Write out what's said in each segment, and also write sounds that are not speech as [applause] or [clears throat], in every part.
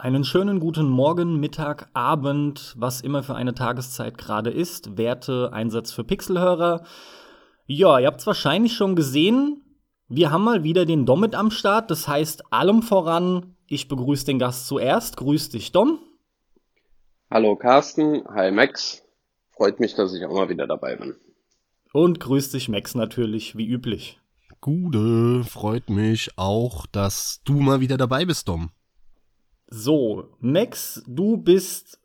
Einen schönen guten Morgen, Mittag, Abend, was immer für eine Tageszeit gerade ist. Werte Einsatz für Pixelhörer. Ja, ihr habt es wahrscheinlich schon gesehen. Wir haben mal wieder den Dom mit am Start. Das heißt, allem voran, ich begrüße den Gast zuerst. Grüß dich, Dom. Hallo Carsten, hi Max. Freut mich, dass ich auch mal wieder dabei bin. Und grüß dich, Max, natürlich, wie üblich. Gude, freut mich auch, dass du mal wieder dabei bist, Dom. So, Max, du bist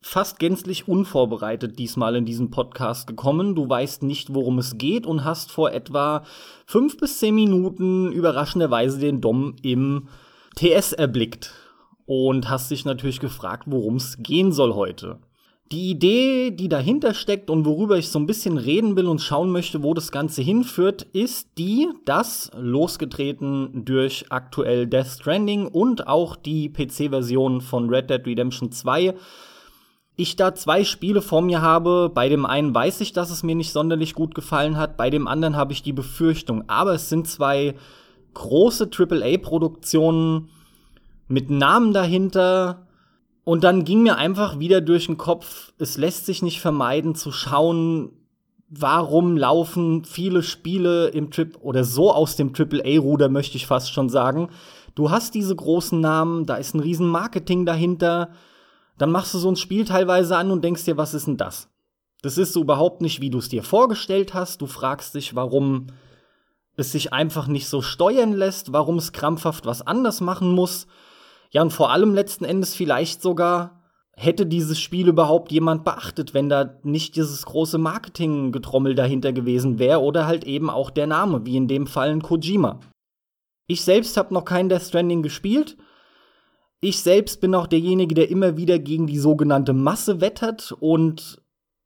fast gänzlich unvorbereitet diesmal in diesen Podcast gekommen. Du weißt nicht, worum es geht und hast vor etwa fünf bis zehn Minuten überraschenderweise den Dom im TS erblickt und hast dich natürlich gefragt, worum es gehen soll heute. Die Idee, die dahinter steckt und worüber ich so ein bisschen reden will und schauen möchte, wo das Ganze hinführt, ist die, dass losgetreten durch aktuell Death Stranding und auch die PC-Version von Red Dead Redemption 2 ich da zwei Spiele vor mir habe. Bei dem einen weiß ich, dass es mir nicht sonderlich gut gefallen hat, bei dem anderen habe ich die Befürchtung. Aber es sind zwei große AAA-Produktionen mit Namen dahinter, und dann ging mir einfach wieder durch den Kopf, es lässt sich nicht vermeiden zu schauen, warum laufen viele Spiele im Trip oder so aus dem AAA-Ruder, möchte ich fast schon sagen. Du hast diese großen Namen, da ist ein riesen Marketing dahinter. Dann machst du so ein Spiel teilweise an und denkst dir, was ist denn das? Das ist so überhaupt nicht, wie du es dir vorgestellt hast. Du fragst dich, warum es sich einfach nicht so steuern lässt, warum es krampfhaft was anders machen muss. Ja, und vor allem letzten Endes vielleicht sogar hätte dieses Spiel überhaupt jemand beachtet, wenn da nicht dieses große Marketinggetrommel dahinter gewesen wäre oder halt eben auch der Name, wie in dem Fall ein Kojima. Ich selbst habe noch kein Death Stranding gespielt. Ich selbst bin auch derjenige, der immer wieder gegen die sogenannte Masse wettert und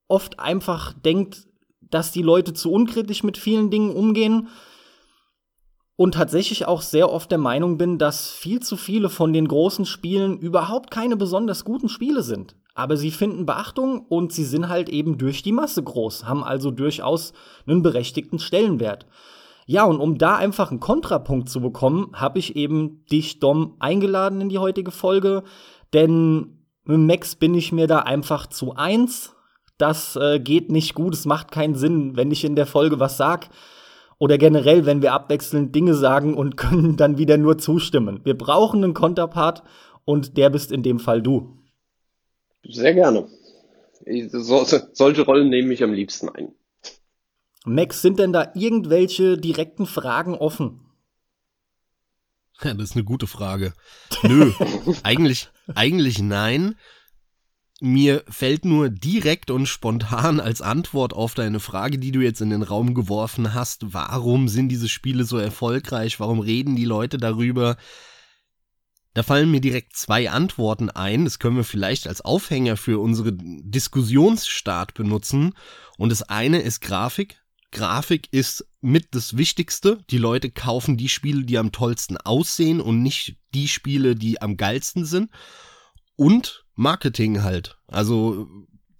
oft einfach denkt, dass die Leute zu unkritisch mit vielen Dingen umgehen und tatsächlich auch sehr oft der Meinung bin, dass viel zu viele von den großen Spielen überhaupt keine besonders guten Spiele sind. Aber sie finden Beachtung und sie sind halt eben durch die Masse groß, haben also durchaus einen berechtigten Stellenwert. Ja, und um da einfach einen Kontrapunkt zu bekommen, habe ich eben dich, Dom, eingeladen in die heutige Folge. Denn mit Max bin ich mir da einfach zu eins. Das äh, geht nicht gut, es macht keinen Sinn, wenn ich in der Folge was sag, oder generell, wenn wir abwechselnd Dinge sagen und [laughs] können dann wieder nur zustimmen. Wir brauchen einen Konterpart und der bist in dem Fall du. Sehr gerne. So, solche Rollen nehme ich am liebsten ein. Max, sind denn da irgendwelche direkten Fragen offen? Ja, [laughs] das ist eine gute Frage. Nö, [laughs] eigentlich, eigentlich nein. Mir fällt nur direkt und spontan als Antwort auf deine Frage, die du jetzt in den Raum geworfen hast, warum sind diese Spiele so erfolgreich, warum reden die Leute darüber? Da fallen mir direkt zwei Antworten ein, das können wir vielleicht als Aufhänger für unsere Diskussionsstart benutzen. Und das eine ist Grafik. Grafik ist mit das Wichtigste. Die Leute kaufen die Spiele, die am tollsten aussehen und nicht die Spiele, die am geilsten sind. Und Marketing halt. Also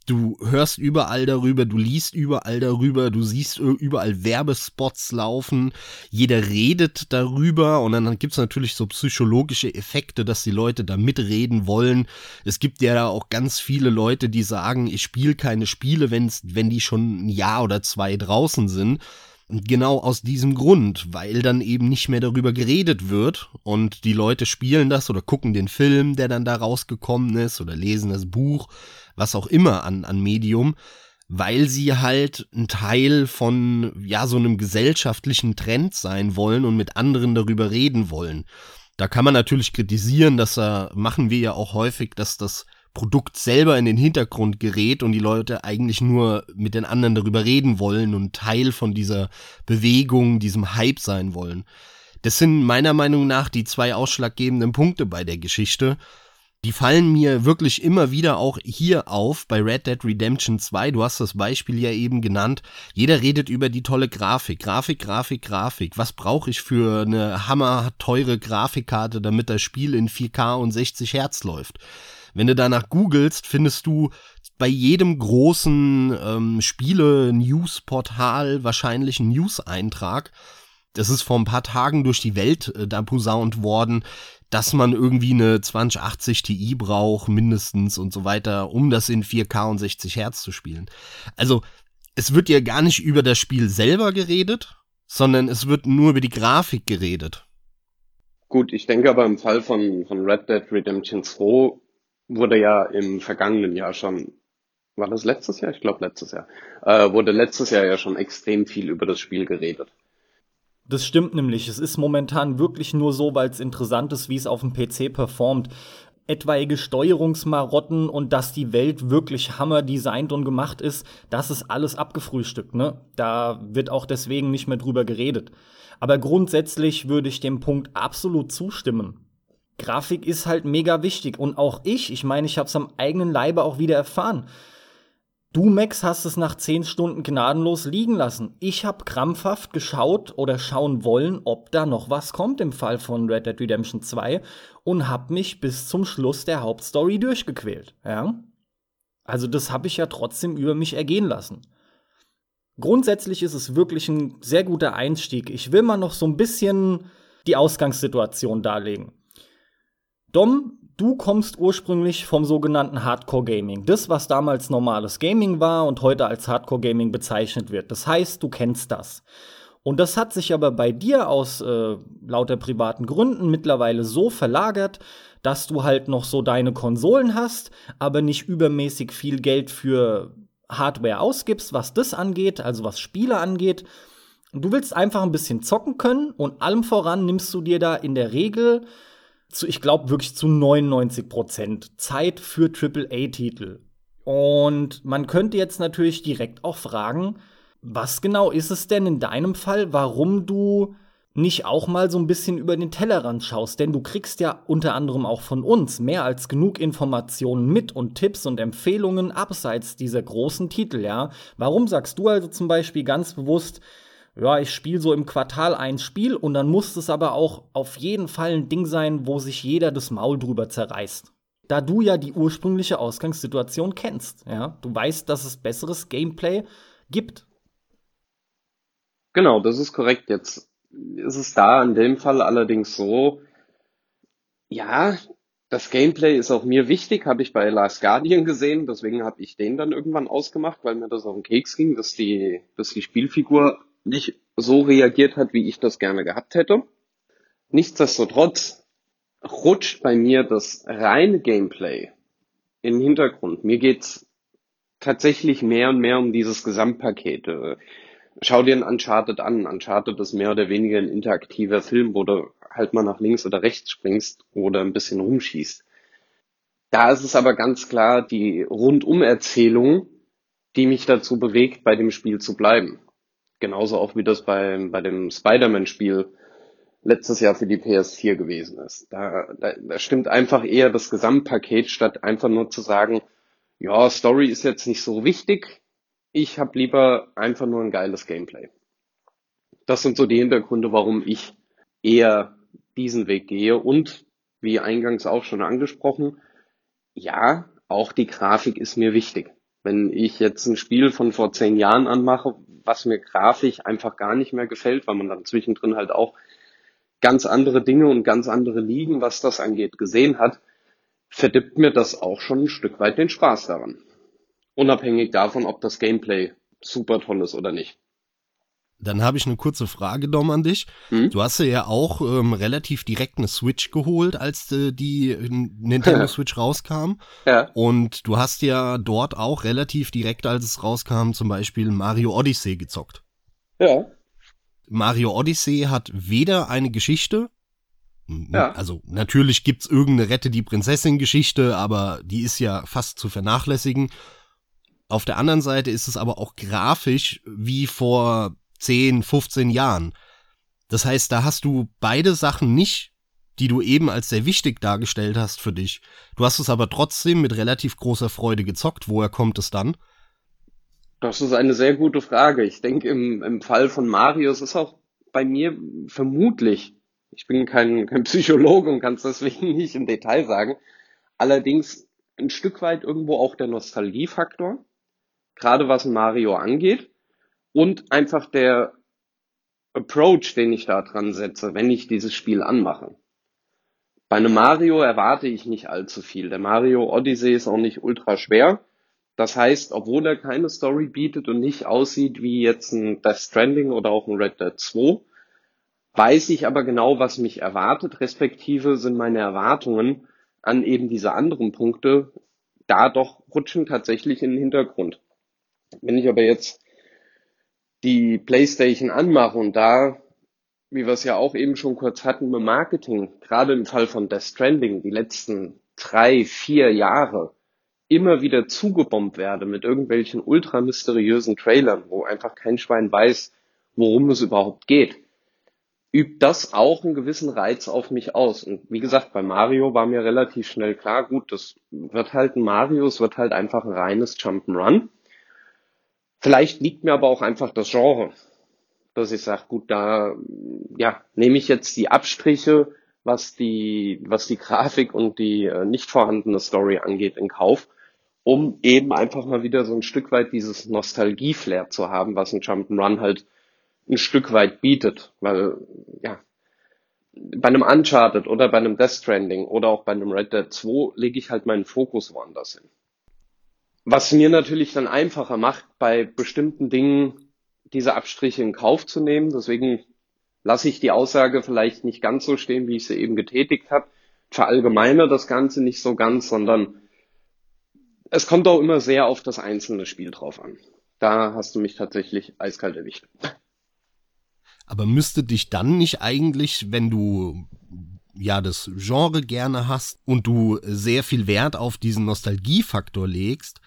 du hörst überall darüber, du liest überall darüber, du siehst überall Werbespots laufen, jeder redet darüber und dann gibt's natürlich so psychologische Effekte, dass die Leute da mitreden wollen. Es gibt ja auch ganz viele Leute, die sagen, ich spiele keine Spiele, wenn's, wenn die schon ein Jahr oder zwei draußen sind. Genau aus diesem Grund, weil dann eben nicht mehr darüber geredet wird und die Leute spielen das oder gucken den Film, der dann da rausgekommen ist oder lesen das Buch, was auch immer an, an Medium, weil sie halt ein Teil von, ja, so einem gesellschaftlichen Trend sein wollen und mit anderen darüber reden wollen. Da kann man natürlich kritisieren, dass da machen wir ja auch häufig, dass das Produkt selber in den Hintergrund gerät und die Leute eigentlich nur mit den anderen darüber reden wollen und Teil von dieser Bewegung, diesem Hype sein wollen. Das sind meiner Meinung nach die zwei ausschlaggebenden Punkte bei der Geschichte. Die fallen mir wirklich immer wieder auch hier auf bei Red Dead Redemption 2. Du hast das Beispiel ja eben genannt. Jeder redet über die tolle Grafik. Grafik, Grafik, Grafik. Was brauche ich für eine hammerteure Grafikkarte, damit das Spiel in 4K und 60 Hertz läuft? Wenn du danach googelst, findest du bei jedem großen ähm, Spiele-News-Portal wahrscheinlich einen News-Eintrag. Das ist vor ein paar Tagen durch die Welt äh, da posaunt worden. dass man irgendwie eine 2080 Ti braucht, mindestens und so weiter, um das in 4K und 60 Hertz zu spielen. Also, es wird ja gar nicht über das Spiel selber geredet, sondern es wird nur über die Grafik geredet. Gut, ich denke aber im Fall von, von Red Dead Redemption 2 wurde ja im vergangenen Jahr schon, war das letztes Jahr? Ich glaube letztes Jahr, äh, wurde letztes Jahr ja schon extrem viel über das Spiel geredet. Das stimmt nämlich. Es ist momentan wirklich nur so, weil es interessant ist, wie es auf dem PC performt. Etwaige Steuerungsmarotten und dass die Welt wirklich hammerdesignt und gemacht ist, das ist alles abgefrühstückt, ne? Da wird auch deswegen nicht mehr drüber geredet. Aber grundsätzlich würde ich dem Punkt absolut zustimmen. Grafik ist halt mega wichtig und auch ich, ich meine, ich habe es am eigenen Leibe auch wieder erfahren. Du, Max, hast es nach zehn Stunden gnadenlos liegen lassen. Ich habe krampfhaft geschaut oder schauen wollen, ob da noch was kommt im Fall von Red Dead Redemption 2 und hab mich bis zum Schluss der Hauptstory durchgequält. Ja? Also das habe ich ja trotzdem über mich ergehen lassen. Grundsätzlich ist es wirklich ein sehr guter Einstieg. Ich will mal noch so ein bisschen die Ausgangssituation darlegen. Dom, du kommst ursprünglich vom sogenannten Hardcore Gaming. Das, was damals normales Gaming war und heute als Hardcore Gaming bezeichnet wird. Das heißt, du kennst das. Und das hat sich aber bei dir aus äh, lauter privaten Gründen mittlerweile so verlagert, dass du halt noch so deine Konsolen hast, aber nicht übermäßig viel Geld für Hardware ausgibst, was das angeht, also was Spiele angeht. Du willst einfach ein bisschen zocken können und allem voran nimmst du dir da in der Regel zu, ich glaube wirklich zu 99 Prozent Zeit für AAA-Titel. Und man könnte jetzt natürlich direkt auch fragen, was genau ist es denn in deinem Fall, warum du nicht auch mal so ein bisschen über den Tellerrand schaust, denn du kriegst ja unter anderem auch von uns mehr als genug Informationen mit und Tipps und Empfehlungen abseits dieser großen Titel, ja. Warum sagst du also zum Beispiel ganz bewusst, ja, ich spiele so im Quartal ein Spiel und dann muss es aber auch auf jeden Fall ein Ding sein, wo sich jeder das Maul drüber zerreißt. Da du ja die ursprüngliche Ausgangssituation kennst, ja, du weißt, dass es besseres Gameplay gibt. Genau, das ist korrekt. Jetzt ist es da in dem Fall allerdings so, ja, das Gameplay ist auch mir wichtig, habe ich bei Last Guardian gesehen, deswegen habe ich den dann irgendwann ausgemacht, weil mir das auf den Keks ging, dass die, dass die Spielfigur nicht so reagiert hat, wie ich das gerne gehabt hätte. Nichtsdestotrotz rutscht bei mir das reine Gameplay in den Hintergrund. Mir geht's tatsächlich mehr und mehr um dieses Gesamtpaket. Schau dir ein Uncharted an. Uncharted ist mehr oder weniger ein interaktiver Film, wo du halt mal nach links oder rechts springst oder ein bisschen rumschießt. Da ist es aber ganz klar die Rundumerzählung, die mich dazu bewegt, bei dem Spiel zu bleiben. Genauso auch wie das bei, bei dem Spider-Man-Spiel letztes Jahr für die PS4 gewesen ist. Da, da, da stimmt einfach eher das Gesamtpaket, statt einfach nur zu sagen, ja, Story ist jetzt nicht so wichtig, ich habe lieber einfach nur ein geiles Gameplay. Das sind so die Hintergründe, warum ich eher diesen Weg gehe und wie eingangs auch schon angesprochen, ja, auch die Grafik ist mir wichtig. Wenn ich jetzt ein Spiel von vor zehn Jahren anmache, was mir grafisch einfach gar nicht mehr gefällt, weil man dann zwischendrin halt auch ganz andere Dinge und ganz andere Ligen, was das angeht, gesehen hat, verdippt mir das auch schon ein Stück weit den Spaß daran. Unabhängig davon, ob das Gameplay super toll ist oder nicht. Dann habe ich eine kurze Frage, Dom, an dich. Hm? Du hast ja auch ähm, relativ direkt eine Switch geholt, als äh, die Nintendo [laughs] Switch rauskam. Ja. Und du hast ja dort auch relativ direkt, als es rauskam, zum Beispiel Mario Odyssey gezockt. Ja. Mario Odyssey hat weder eine Geschichte, ja. also natürlich gibt's irgendeine Rette die Prinzessin Geschichte, aber die ist ja fast zu vernachlässigen. Auf der anderen Seite ist es aber auch grafisch wie vor 10, 15 Jahren. Das heißt, da hast du beide Sachen nicht, die du eben als sehr wichtig dargestellt hast für dich. Du hast es aber trotzdem mit relativ großer Freude gezockt. Woher kommt es dann? Das ist eine sehr gute Frage. Ich denke, im, im Fall von Mario, es ist auch bei mir vermutlich, ich bin kein, kein Psychologe und kann es deswegen [laughs] nicht im Detail sagen, allerdings ein Stück weit irgendwo auch der Nostalgiefaktor, gerade was Mario angeht und einfach der Approach, den ich da dran setze, wenn ich dieses Spiel anmache. Bei einem Mario erwarte ich nicht allzu viel. Der Mario Odyssey ist auch nicht ultra schwer. Das heißt, obwohl er keine Story bietet und nicht aussieht wie jetzt ein Death Stranding oder auch ein Red Dead 2, weiß ich aber genau, was mich erwartet, respektive sind meine Erwartungen an eben diese anderen Punkte da doch rutschen tatsächlich in den Hintergrund. Wenn ich aber jetzt die Playstation anmache und da, wie wir es ja auch eben schon kurz hatten, mit Marketing, gerade im Fall von Death Stranding, die letzten drei, vier Jahre, immer wieder zugebombt werde mit irgendwelchen ultra mysteriösen Trailern, wo einfach kein Schwein weiß, worum es überhaupt geht, übt das auch einen gewissen Reiz auf mich aus. Und wie gesagt, bei Mario war mir relativ schnell klar, gut, das wird halt ein Mario, es wird halt einfach ein reines Jump'n'Run. Vielleicht liegt mir aber auch einfach das Genre, dass ich sage, gut, da ja, nehme ich jetzt die Abstriche, was die, was die Grafik und die äh, nicht vorhandene Story angeht, in Kauf um eben einfach mal wieder so ein Stück weit dieses Nostalgie-Flair zu haben, was ein Jump'n'Run halt ein Stück weit bietet. Weil, ja, bei einem Uncharted oder bei einem Death Stranding oder auch bei einem Red Dead 2 lege ich halt meinen Fokus woanders hin. Was mir natürlich dann einfacher macht, bei bestimmten Dingen diese Abstriche in Kauf zu nehmen. Deswegen lasse ich die Aussage vielleicht nicht ganz so stehen, wie ich sie eben getätigt habe. Verallgemeine das Ganze nicht so ganz, sondern es kommt auch immer sehr auf das einzelne Spiel drauf an. Da hast du mich tatsächlich eiskalt erwischt. Aber müsste dich dann nicht eigentlich, wenn du ja das Genre gerne hast und du sehr viel Wert auf diesen Nostalgiefaktor legst,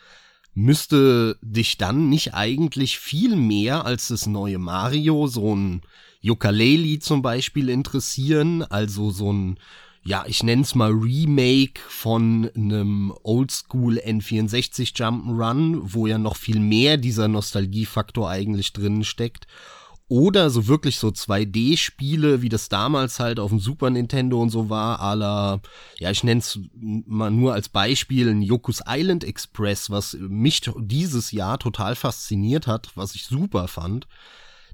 müsste dich dann nicht eigentlich viel mehr als das neue Mario, so ein Ukulele zum Beispiel interessieren, also so ein ja, ich nenn's mal Remake von einem Oldschool N64 Jump'n'Run, wo ja noch viel mehr dieser Nostalgiefaktor eigentlich drin steckt. Oder so wirklich so 2D-Spiele, wie das damals halt auf dem Super Nintendo und so war, à la, ja, ich nenn's mal nur als Beispiel ein Yoku's Island Express, was mich dieses Jahr total fasziniert hat, was ich super fand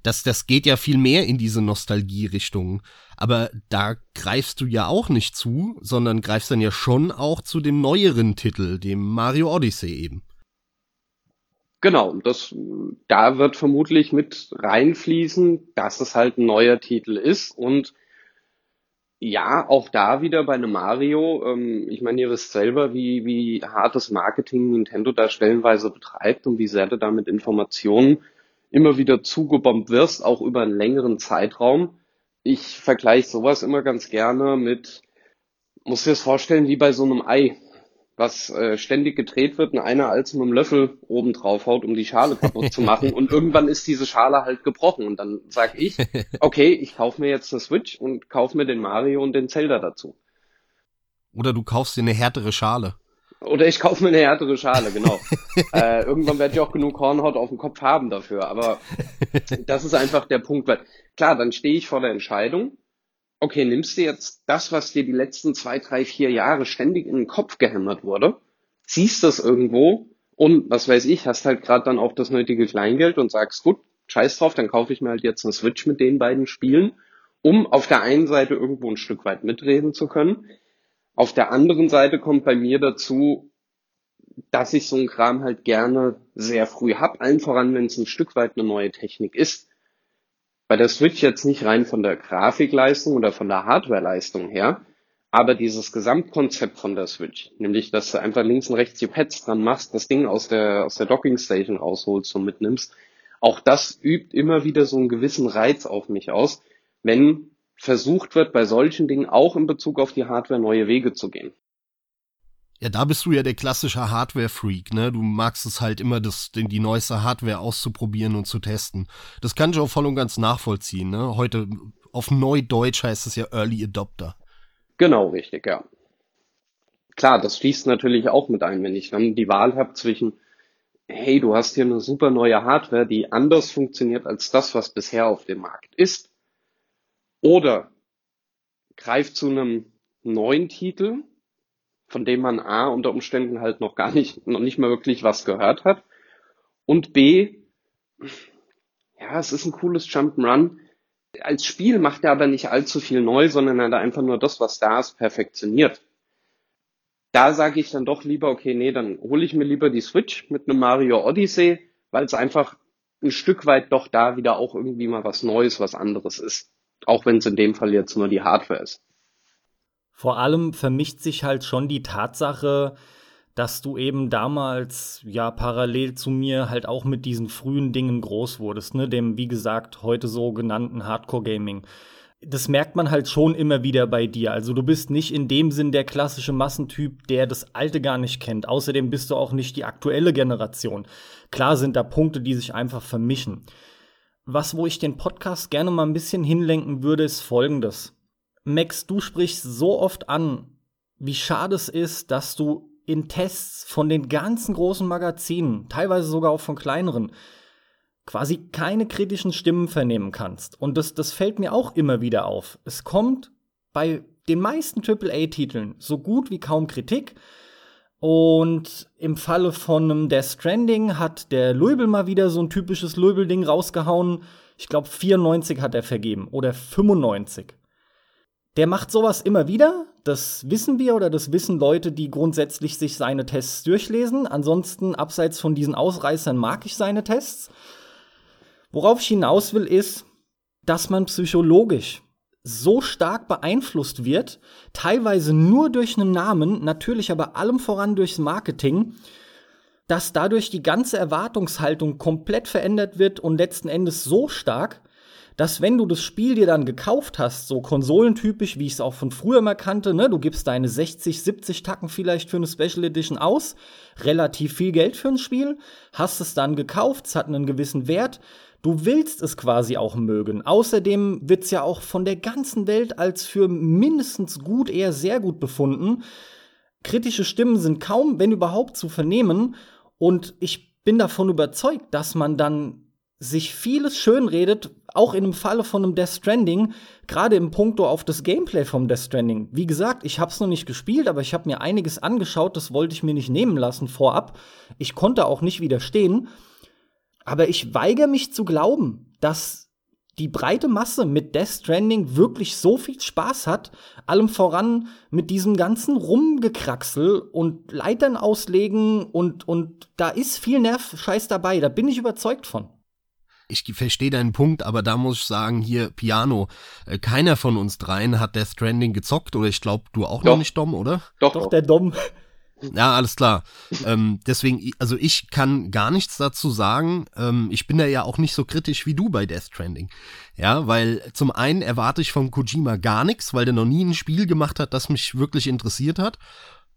das, das geht ja viel mehr in diese Nostalgie-Richtung. Aber da greifst du ja auch nicht zu, sondern greifst dann ja schon auch zu dem neueren Titel, dem Mario Odyssey eben. Genau, das, da wird vermutlich mit reinfließen, dass es halt ein neuer Titel ist und ja, auch da wieder bei einem Mario, ähm, ich meine, ihr wisst selber, wie, wie hartes Marketing Nintendo da stellenweise betreibt und wie sehr du da mit Informationen immer wieder zugebombt wirst, auch über einen längeren Zeitraum. Ich vergleiche sowas immer ganz gerne mit, muss dir das vorstellen, wie bei so einem Ei, was äh, ständig gedreht wird und einer als mit einem Löffel oben drauf haut, um die Schale kaputt zu [laughs] machen und irgendwann ist diese Schale halt gebrochen und dann sag ich, [laughs] okay, ich kaufe mir jetzt eine Switch und kaufe mir den Mario und den Zelda dazu. Oder du kaufst dir eine härtere Schale. Oder ich kaufe mir eine härtere Schale, genau. [laughs] äh, irgendwann werde ich auch genug Hornhaut auf dem Kopf haben dafür. Aber das ist einfach der Punkt, weil klar, dann stehe ich vor der Entscheidung. Okay, nimmst du jetzt das, was dir die letzten zwei, drei, vier Jahre ständig in den Kopf gehämmert wurde, ziehst das irgendwo und was weiß ich, hast halt gerade dann auch das nötige Kleingeld und sagst, gut, scheiß drauf, dann kaufe ich mir halt jetzt eine Switch mit den beiden Spielen, um auf der einen Seite irgendwo ein Stück weit mitreden zu können, auf der anderen Seite kommt bei mir dazu, dass ich so einen Kram halt gerne sehr früh hab, allen voran, wenn es ein Stück weit eine neue Technik ist. Bei der Switch jetzt nicht rein von der Grafikleistung oder von der Hardwareleistung her, aber dieses Gesamtkonzept von der Switch, nämlich dass du einfach links und rechts die Pads dran machst, das Ding aus der, aus der Dockingstation rausholst und mitnimmst, auch das übt immer wieder so einen gewissen Reiz auf mich aus, wenn versucht wird, bei solchen Dingen auch in Bezug auf die Hardware neue Wege zu gehen. Ja, da bist du ja der klassische Hardware-Freak, ne? Du magst es halt immer, das, die neueste Hardware auszuprobieren und zu testen. Das kann ich auch voll und ganz nachvollziehen, ne? Heute auf Neudeutsch heißt es ja Early Adopter. Genau, richtig, ja. Klar, das fließt natürlich auch mit ein, wenn ich dann die Wahl habe zwischen, hey, du hast hier eine super neue Hardware, die anders funktioniert als das, was bisher auf dem Markt ist oder greift zu einem neuen Titel, von dem man A unter Umständen halt noch gar nicht, noch nicht mal wirklich was gehört hat. Und B, ja, es ist ein cooles Jump'n'Run. Als Spiel macht er aber nicht allzu viel neu, sondern er hat einfach nur das, was da ist, perfektioniert. Da sage ich dann doch lieber, okay, nee, dann hole ich mir lieber die Switch mit einem Mario Odyssey, weil es einfach ein Stück weit doch da wieder auch irgendwie mal was Neues, was anderes ist. Auch wenn es in dem Fall jetzt nur die Hardware ist. Vor allem vermischt sich halt schon die Tatsache, dass du eben damals ja parallel zu mir halt auch mit diesen frühen Dingen groß wurdest, ne, dem wie gesagt heute so genannten Hardcore Gaming. Das merkt man halt schon immer wieder bei dir. Also du bist nicht in dem Sinn der klassische Massentyp, der das alte gar nicht kennt. Außerdem bist du auch nicht die aktuelle Generation. Klar sind da Punkte, die sich einfach vermischen. Was, wo ich den Podcast gerne mal ein bisschen hinlenken würde, ist folgendes. Max, du sprichst so oft an, wie schade es ist, dass du in Tests von den ganzen großen Magazinen, teilweise sogar auch von kleineren, quasi keine kritischen Stimmen vernehmen kannst. Und das, das fällt mir auch immer wieder auf. Es kommt bei den meisten AAA-Titeln so gut wie kaum Kritik. Und im Falle von einem Death Stranding hat der Louisville mal wieder so ein typisches Louisville-Ding rausgehauen. Ich glaube, 94 hat er vergeben oder 95. Der macht sowas immer wieder. Das wissen wir oder das wissen Leute, die grundsätzlich sich seine Tests durchlesen. Ansonsten, abseits von diesen Ausreißern, mag ich seine Tests. Worauf ich hinaus will, ist, dass man psychologisch so stark beeinflusst wird, teilweise nur durch einen Namen, natürlich aber allem voran durchs Marketing, dass dadurch die ganze Erwartungshaltung komplett verändert wird und letzten Endes so stark, dass wenn du das Spiel dir dann gekauft hast, so konsolentypisch, wie ich es auch von früher mal kannte, ne, du gibst deine 60, 70 Tacken vielleicht für eine Special Edition aus, relativ viel Geld für ein Spiel, hast es dann gekauft, es hat einen gewissen Wert, du willst es quasi auch mögen. Außerdem wird es ja auch von der ganzen Welt als für mindestens gut, eher sehr gut befunden. Kritische Stimmen sind kaum, wenn überhaupt, zu vernehmen. Und ich bin davon überzeugt, dass man dann sich vieles schönredet, auch in dem Falle von einem Death Stranding, gerade im Punkto auf das Gameplay vom Death Stranding. Wie gesagt, ich habe es noch nicht gespielt, aber ich habe mir einiges angeschaut, das wollte ich mir nicht nehmen lassen vorab. Ich konnte auch nicht widerstehen, aber ich weigere mich zu glauben, dass die breite Masse mit Death Stranding wirklich so viel Spaß hat, allem voran mit diesem ganzen Rumgekraxel und Leitern auslegen und, und da ist viel Nerv-Scheiß dabei, da bin ich überzeugt von ich verstehe deinen Punkt, aber da muss ich sagen, hier Piano, äh, keiner von uns dreien hat Death Stranding gezockt oder ich glaube, du auch doch. noch nicht, Dom, oder? Doch, doch der Dom. Ja, alles klar. ähm, deswegen, also ich kann gar nichts dazu sagen. Ähm, ich bin da ja auch nicht so kritisch wie du bei Death Stranding. Ja, weil zum einen erwarte ich von Kojima gar nichts, weil der noch nie ein Spiel gemacht hat, das mich wirklich interessiert hat.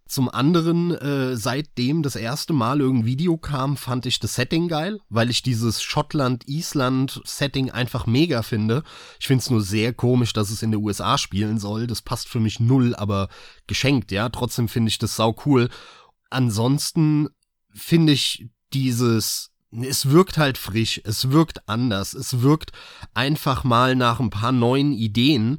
Zum anderen, äh, seitdem das erste Mal irgendein Video kam, fand ich das Setting geil, weil ich dieses Schottland-Island-Setting einfach mega finde. Ich finde es nur sehr komisch, dass es in den USA spielen soll. Das passt für mich null, aber geschenkt, ja. Trotzdem finde ich das sau cool. Ansonsten finde ich dieses es wirkt halt frisch, es wirkt anders, es wirkt einfach mal nach ein paar neuen Ideen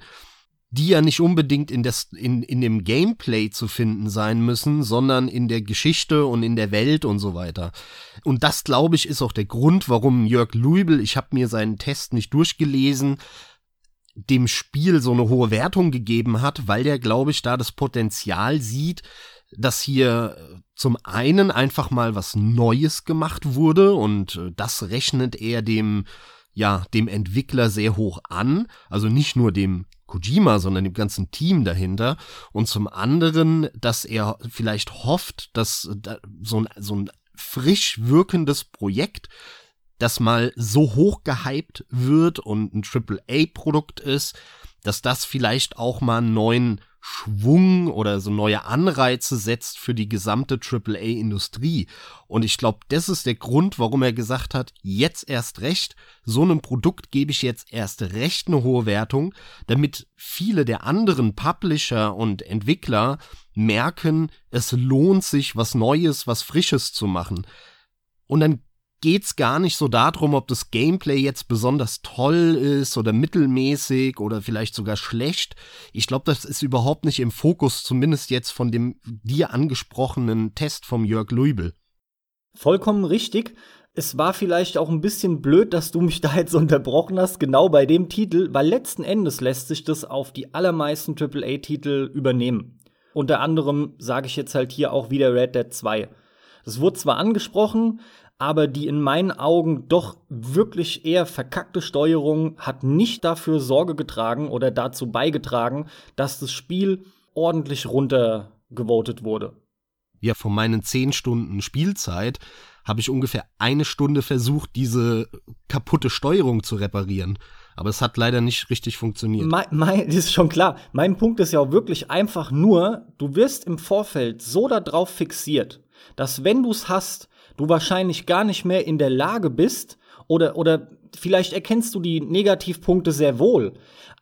die ja nicht unbedingt in, des, in, in dem Gameplay zu finden sein müssen, sondern in der Geschichte und in der Welt und so weiter. Und das, glaube ich, ist auch der Grund, warum Jörg Luibel, ich habe mir seinen Test nicht durchgelesen, dem Spiel so eine hohe Wertung gegeben hat, weil der, glaube ich, da das Potenzial sieht, dass hier zum einen einfach mal was Neues gemacht wurde und äh, das rechnet er dem ja, dem Entwickler sehr hoch an, also nicht nur dem Kojima, sondern dem ganzen Team dahinter. Und zum anderen, dass er vielleicht hofft, dass so ein, so ein frisch wirkendes Projekt, das mal so hoch gehypt wird und ein AAA-Produkt ist, dass das vielleicht auch mal einen neuen Schwung oder so neue Anreize setzt für die gesamte AAA-Industrie. Und ich glaube, das ist der Grund, warum er gesagt hat, jetzt erst recht, so einem Produkt gebe ich jetzt erst recht eine hohe Wertung, damit viele der anderen Publisher und Entwickler merken, es lohnt sich, was Neues, was Frisches zu machen. Und dann geht's gar nicht so darum, ob das Gameplay jetzt besonders toll ist oder mittelmäßig oder vielleicht sogar schlecht. Ich glaube, das ist überhaupt nicht im Fokus, zumindest jetzt von dem dir angesprochenen Test vom Jörg Luibel. Vollkommen richtig. es war vielleicht auch ein bisschen blöd, dass du mich [laughs] da jetzt unterbrochen hast, genau bei dem Titel, weil letzten Endes lässt sich das auf die allermeisten AAA-Titel übernehmen. Unter anderem sage ich jetzt halt hier auch wieder Red Dead 2. Das wurde zwar angesprochen, aber die in meinen Augen doch wirklich eher verkackte Steuerung hat nicht dafür Sorge getragen oder dazu beigetragen, dass das Spiel ordentlich runtergevotet wurde. Ja, von meinen zehn Stunden Spielzeit habe ich ungefähr eine Stunde versucht, diese kaputte Steuerung zu reparieren. Aber es hat leider nicht richtig funktioniert. Mein, mein, ist schon klar. Mein Punkt ist ja auch wirklich einfach nur, du wirst im Vorfeld so darauf fixiert, dass wenn du es hast, du wahrscheinlich gar nicht mehr in der Lage bist, oder, oder vielleicht erkennst du die Negativpunkte sehr wohl,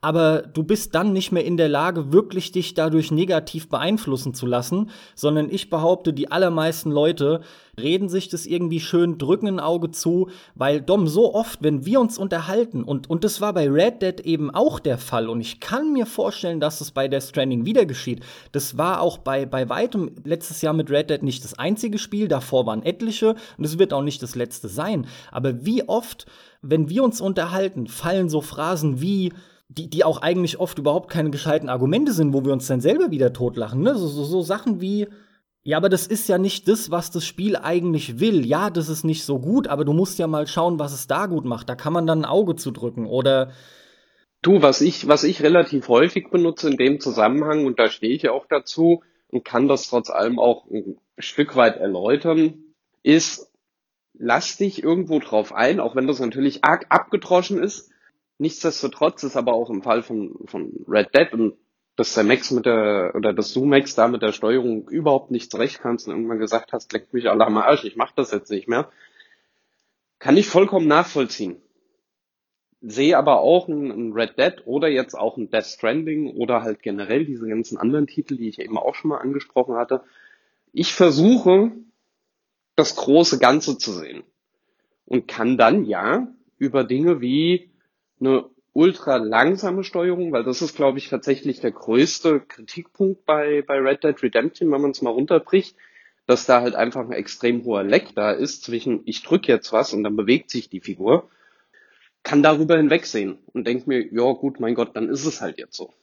aber du bist dann nicht mehr in der Lage, wirklich dich dadurch negativ beeinflussen zu lassen, sondern ich behaupte, die allermeisten Leute reden sich das irgendwie schön, drücken ein Auge zu, weil Dom so oft, wenn wir uns unterhalten, und, und das war bei Red Dead eben auch der Fall, und ich kann mir vorstellen, dass es bei Death Stranding wieder geschieht. Das war auch bei, bei weitem letztes Jahr mit Red Dead nicht das einzige Spiel, davor waren etliche, und es wird auch nicht das letzte sein. Aber wie oft, wenn wir uns unterhalten, fallen so Phrasen wie, die, die auch eigentlich oft überhaupt keine gescheiten Argumente sind, wo wir uns dann selber wieder totlachen. Ne? So, so, so Sachen wie, ja, aber das ist ja nicht das, was das Spiel eigentlich will. Ja, das ist nicht so gut, aber du musst ja mal schauen, was es da gut macht. Da kann man dann ein Auge zu drücken. Oder Du, was ich, was ich relativ häufig benutze in dem Zusammenhang, und da stehe ich ja auch dazu und kann das trotz allem auch ein Stück weit erläutern, ist, lass dich irgendwo drauf ein, auch wenn das natürlich arg abgedroschen ist, Nichtsdestotrotz ist aber auch im Fall von, von Red Dead und dass der Max mit der, oder dass du Max da mit der Steuerung überhaupt nicht zurechtkamst und irgendwann gesagt hast, leckt mich alle am Arsch, ich mach das jetzt nicht mehr, kann ich vollkommen nachvollziehen. Sehe aber auch ein Red Dead oder jetzt auch ein Death Stranding oder halt generell diese ganzen anderen Titel, die ich eben auch schon mal angesprochen hatte. Ich versuche, das große Ganze zu sehen und kann dann ja über Dinge wie eine ultra langsame Steuerung, weil das ist, glaube ich, tatsächlich der größte Kritikpunkt bei, bei Red Dead Redemption, wenn man es mal runterbricht, dass da halt einfach ein extrem hoher Leck da ist zwischen ich drücke jetzt was und dann bewegt sich die Figur, kann darüber hinwegsehen und denkt mir, ja gut, mein Gott, dann ist es halt jetzt so.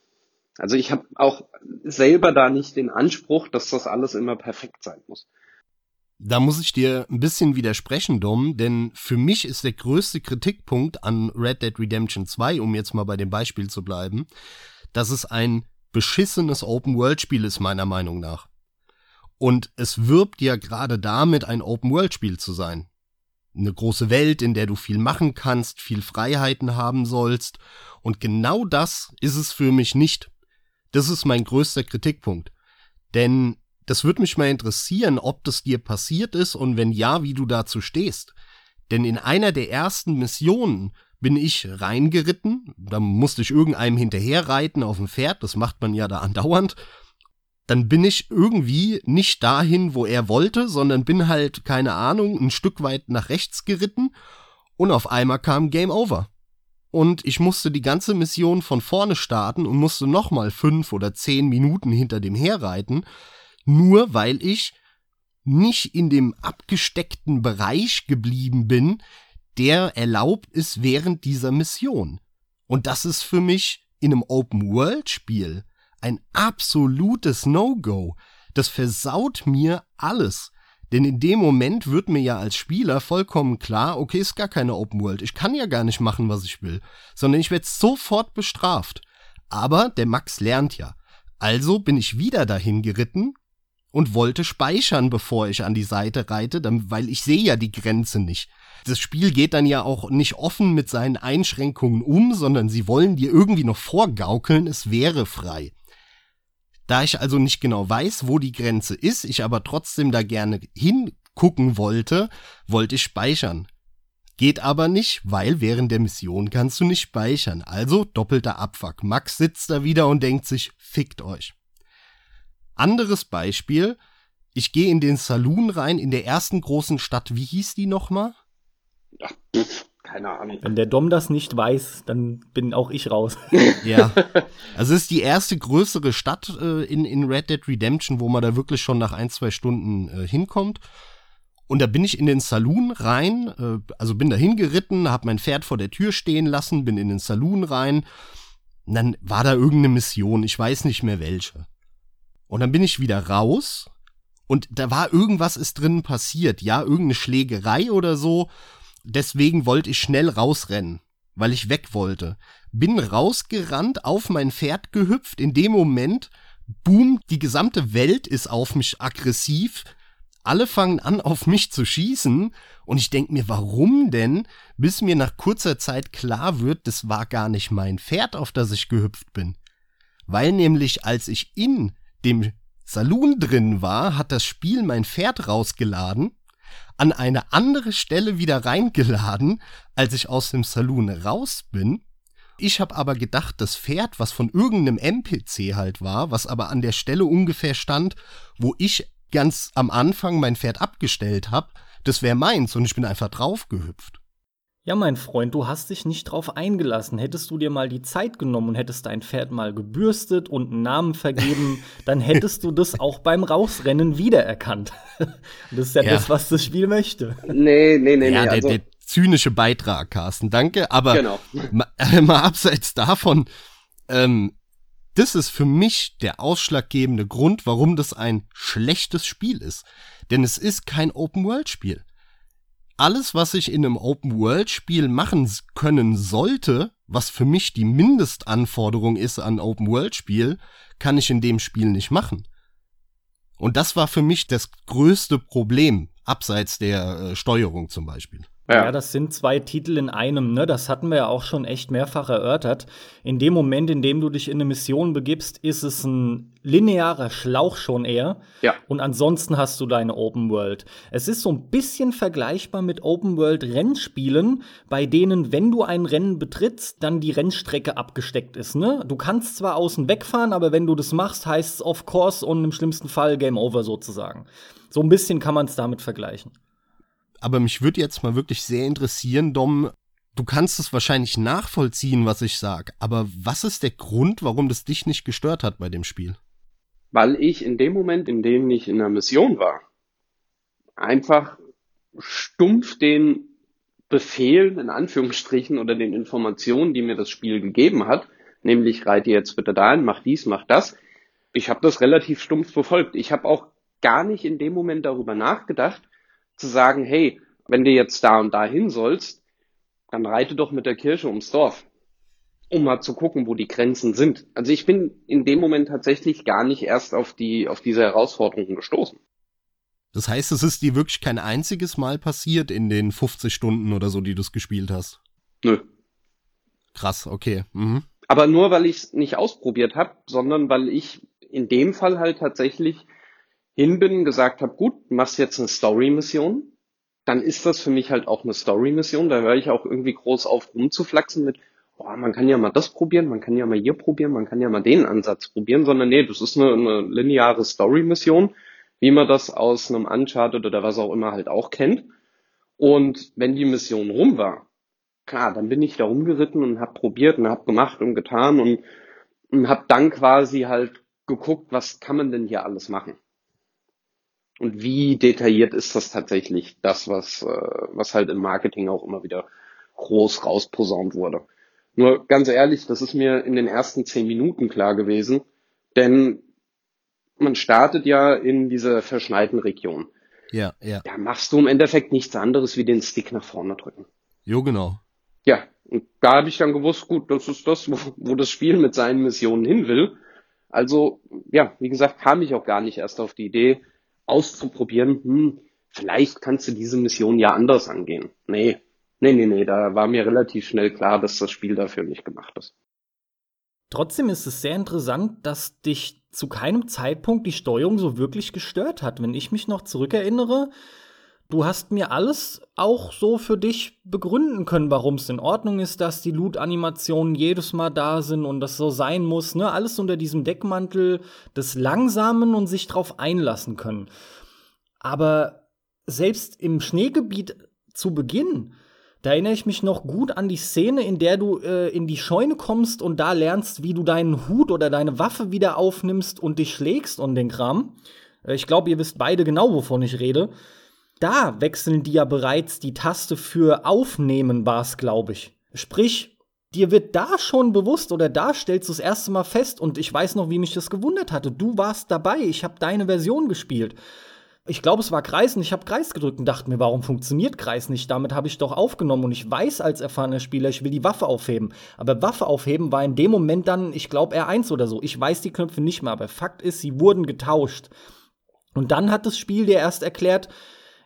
Also ich habe auch selber da nicht den Anspruch, dass das alles immer perfekt sein muss. Da muss ich dir ein bisschen widersprechen, Dom, denn für mich ist der größte Kritikpunkt an Red Dead Redemption 2, um jetzt mal bei dem Beispiel zu bleiben, dass es ein beschissenes Open-World-Spiel ist, meiner Meinung nach. Und es wirbt ja gerade damit, ein Open-World-Spiel zu sein. Eine große Welt, in der du viel machen kannst, viel Freiheiten haben sollst. Und genau das ist es für mich nicht. Das ist mein größter Kritikpunkt. Denn das würde mich mal interessieren, ob das dir passiert ist und wenn ja, wie du dazu stehst. Denn in einer der ersten Missionen bin ich reingeritten, da musste ich irgendeinem hinterherreiten auf dem Pferd, das macht man ja da andauernd. Dann bin ich irgendwie nicht dahin, wo er wollte, sondern bin halt, keine Ahnung, ein Stück weit nach rechts geritten und auf einmal kam Game Over. Und ich musste die ganze Mission von vorne starten und musste nochmal fünf oder zehn Minuten hinter dem herreiten, nur weil ich nicht in dem abgesteckten Bereich geblieben bin, der erlaubt ist während dieser Mission. Und das ist für mich in einem Open-World-Spiel ein absolutes No-Go. Das versaut mir alles. Denn in dem Moment wird mir ja als Spieler vollkommen klar, okay, ist gar keine Open World. Ich kann ja gar nicht machen, was ich will, sondern ich werde sofort bestraft. Aber der Max lernt ja. Also bin ich wieder dahin geritten, und wollte speichern, bevor ich an die Seite reite, weil ich sehe ja die Grenze nicht. Das Spiel geht dann ja auch nicht offen mit seinen Einschränkungen um, sondern sie wollen dir irgendwie noch vorgaukeln, es wäre frei. Da ich also nicht genau weiß, wo die Grenze ist, ich aber trotzdem da gerne hingucken wollte, wollte ich speichern. Geht aber nicht, weil während der Mission kannst du nicht speichern. Also doppelter Abfuck. Max sitzt da wieder und denkt sich, fickt euch. Anderes Beispiel, ich gehe in den Saloon rein in der ersten großen Stadt. Wie hieß die nochmal? Ach, keine Ahnung. Wenn der Dom das nicht weiß, dann bin auch ich raus. [laughs] ja. Also es ist die erste größere Stadt äh, in, in Red Dead Redemption, wo man da wirklich schon nach ein, zwei Stunden äh, hinkommt. Und da bin ich in den Saloon rein, äh, also bin da hingeritten, hab mein Pferd vor der Tür stehen lassen, bin in den Saloon rein. Und dann war da irgendeine Mission, ich weiß nicht mehr welche. Und dann bin ich wieder raus und da war irgendwas ist drin passiert, ja, irgendeine Schlägerei oder so. Deswegen wollte ich schnell rausrennen, weil ich weg wollte. Bin rausgerannt, auf mein Pferd gehüpft. In dem Moment, boom, die gesamte Welt ist auf mich aggressiv alle fangen an, auf mich zu schießen. Und ich denke mir, warum denn? Bis mir nach kurzer Zeit klar wird, das war gar nicht mein Pferd, auf das ich gehüpft bin. Weil nämlich, als ich in dem Saloon drin war, hat das Spiel mein Pferd rausgeladen, an eine andere Stelle wieder reingeladen, als ich aus dem Saloon raus bin. Ich habe aber gedacht, das Pferd, was von irgendeinem NPC halt war, was aber an der Stelle ungefähr stand, wo ich ganz am Anfang mein Pferd abgestellt habe, das wäre meins und ich bin einfach draufgehüpft. Ja, mein Freund, du hast dich nicht drauf eingelassen. Hättest du dir mal die Zeit genommen und hättest dein Pferd mal gebürstet und einen Namen vergeben, [laughs] dann hättest du das auch beim Rausrennen wiedererkannt. [laughs] das ist ja, ja, das, was das Spiel möchte. Nee, nee, nee, ja, nee. Also der, der zynische Beitrag, Carsten, danke. Aber genau. [laughs] mal, mal abseits davon, ähm, das ist für mich der ausschlaggebende Grund, warum das ein schlechtes Spiel ist. Denn es ist kein Open-World-Spiel. Alles, was ich in einem Open-World-Spiel machen können sollte, was für mich die Mindestanforderung ist an Open-World-Spiel, kann ich in dem Spiel nicht machen. Und das war für mich das größte Problem, abseits der äh, Steuerung zum Beispiel. Ja. ja. das sind zwei Titel in einem, ne? Das hatten wir ja auch schon echt mehrfach erörtert. In dem Moment, in dem du dich in eine Mission begibst, ist es ein linearer Schlauch schon eher. Ja. Und ansonsten hast du deine Open World. Es ist so ein bisschen vergleichbar mit Open World Rennspielen, bei denen, wenn du ein Rennen betrittst, dann die Rennstrecke abgesteckt ist, ne? Du kannst zwar außen wegfahren, aber wenn du das machst, heißt es of course und im schlimmsten Fall Game Over sozusagen. So ein bisschen kann man es damit vergleichen. Aber mich würde jetzt mal wirklich sehr interessieren, Dom, du kannst es wahrscheinlich nachvollziehen, was ich sag, aber was ist der Grund, warum das dich nicht gestört hat bei dem Spiel? Weil ich in dem Moment, in dem ich in der Mission war, einfach stumpf den Befehlen in Anführungsstrichen oder den Informationen, die mir das Spiel gegeben hat, nämlich reite jetzt bitte dahin, mach dies, mach das. Ich habe das relativ stumpf befolgt. Ich habe auch gar nicht in dem Moment darüber nachgedacht, zu sagen, hey, wenn du jetzt da und da hin sollst, dann reite doch mit der Kirche ums Dorf, um mal zu gucken, wo die Grenzen sind. Also ich bin in dem Moment tatsächlich gar nicht erst auf die, auf diese Herausforderungen gestoßen. Das heißt, es ist dir wirklich kein einziges Mal passiert in den 50 Stunden oder so, die du es gespielt hast? Nö. Krass, okay. Mhm. Aber nur, weil ich es nicht ausprobiert habe, sondern weil ich in dem Fall halt tatsächlich hin bin, gesagt habe, gut, machst jetzt eine Story-Mission, dann ist das für mich halt auch eine Story-Mission. Da höre ich auch irgendwie groß auf rumzuflaxen mit, boah, man kann ja mal das probieren, man kann ja mal hier probieren, man kann ja mal den Ansatz probieren, sondern nee, das ist eine, eine lineare Story-Mission, wie man das aus einem Uncharted oder was auch immer halt auch kennt. Und wenn die Mission rum war, klar, dann bin ich da rumgeritten und hab probiert und hab gemacht und getan und, und hab dann quasi halt geguckt, was kann man denn hier alles machen und wie detailliert ist das tatsächlich, das, was, äh, was halt im Marketing auch immer wieder groß rausposaunt wurde. Nur ganz ehrlich, das ist mir in den ersten zehn Minuten klar gewesen, denn man startet ja in dieser verschneiten Region. Ja, ja. Da machst du im Endeffekt nichts anderes wie den Stick nach vorne drücken. Jo, genau. Ja, und da habe ich dann gewusst, gut, das ist das, wo, wo das Spiel mit seinen Missionen hin will. Also, ja, wie gesagt, kam ich auch gar nicht erst auf die Idee, auszuprobieren, hm, vielleicht kannst du diese Mission ja anders angehen. Nee, nee, nee, nee, da war mir relativ schnell klar, dass das Spiel dafür nicht gemacht ist. Trotzdem ist es sehr interessant, dass dich zu keinem Zeitpunkt die Steuerung so wirklich gestört hat. Wenn ich mich noch zurückerinnere, du hast mir alles auch so für dich begründen können, warum es in Ordnung ist, dass die Loot-Animationen jedes Mal da sind und das so sein muss. Ne? Alles unter diesem Deckmantel des Langsamen und sich drauf einlassen können. Aber selbst im Schneegebiet zu Beginn, da erinnere ich mich noch gut an die Szene, in der du äh, in die Scheune kommst und da lernst, wie du deinen Hut oder deine Waffe wieder aufnimmst und dich schlägst und den Kram. Äh, ich glaube, ihr wisst beide genau, wovon ich rede. Da wechseln die ja bereits die Taste für Aufnehmen, war es, glaube ich. Sprich, dir wird da schon bewusst oder da stellst du das erste Mal fest und ich weiß noch, wie mich das gewundert hatte. Du warst dabei, ich habe deine Version gespielt. Ich glaube, es war Kreis und ich habe Kreis gedrückt und dachte mir, warum funktioniert Kreis nicht? Damit habe ich doch aufgenommen und ich weiß als erfahrener Spieler, ich will die Waffe aufheben. Aber Waffe aufheben war in dem Moment dann, ich glaube, R1 oder so. Ich weiß die Knöpfe nicht mehr, aber Fakt ist, sie wurden getauscht. Und dann hat das Spiel dir erst erklärt,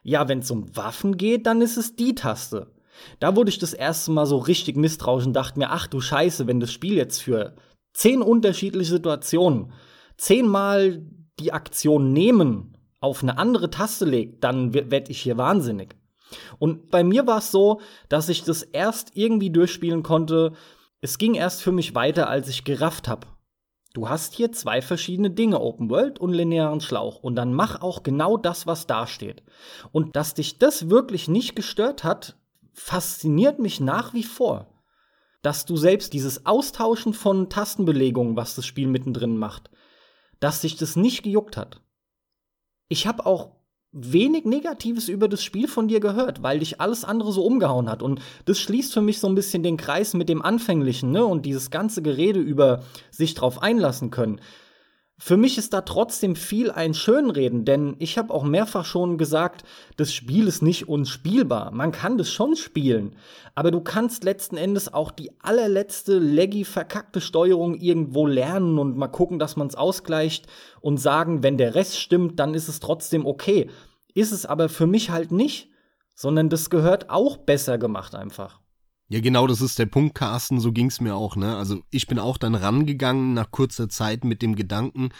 ja, wenn es um Waffen geht, dann ist es die Taste. Da wurde ich das erste Mal so richtig misstrauisch und dachte mir, ach du Scheiße, wenn das Spiel jetzt für zehn unterschiedliche Situationen zehnmal die Aktion nehmen auf eine andere Taste legt, dann werde ich hier wahnsinnig. Und bei mir war es so, dass ich das erst irgendwie durchspielen konnte. Es ging erst für mich weiter, als ich gerafft habe. Du hast hier zwei verschiedene Dinge, Open World und linearen Schlauch. Und dann mach auch genau das, was da steht. Und dass dich das wirklich nicht gestört hat, fasziniert mich nach wie vor. Dass du selbst dieses Austauschen von Tastenbelegungen, was das Spiel mittendrin macht, dass sich das nicht gejuckt hat. Ich habe auch wenig Negatives über das Spiel von dir gehört, weil dich alles andere so umgehauen hat. Und das schließt für mich so ein bisschen den Kreis mit dem Anfänglichen, ne? Und dieses ganze Gerede über sich drauf einlassen können. Für mich ist da trotzdem viel ein Schönreden, denn ich habe auch mehrfach schon gesagt, das Spiel ist nicht unspielbar. Man kann das schon spielen, aber du kannst letzten Endes auch die allerletzte leggy verkackte Steuerung irgendwo lernen und mal gucken, dass man es ausgleicht und sagen, wenn der Rest stimmt, dann ist es trotzdem okay. Ist es aber für mich halt nicht, sondern das gehört auch besser gemacht einfach. Ja, genau, das ist der Punkt, Carsten, so ging's mir auch, ne? Also ich bin auch dann rangegangen nach kurzer Zeit mit dem Gedanken,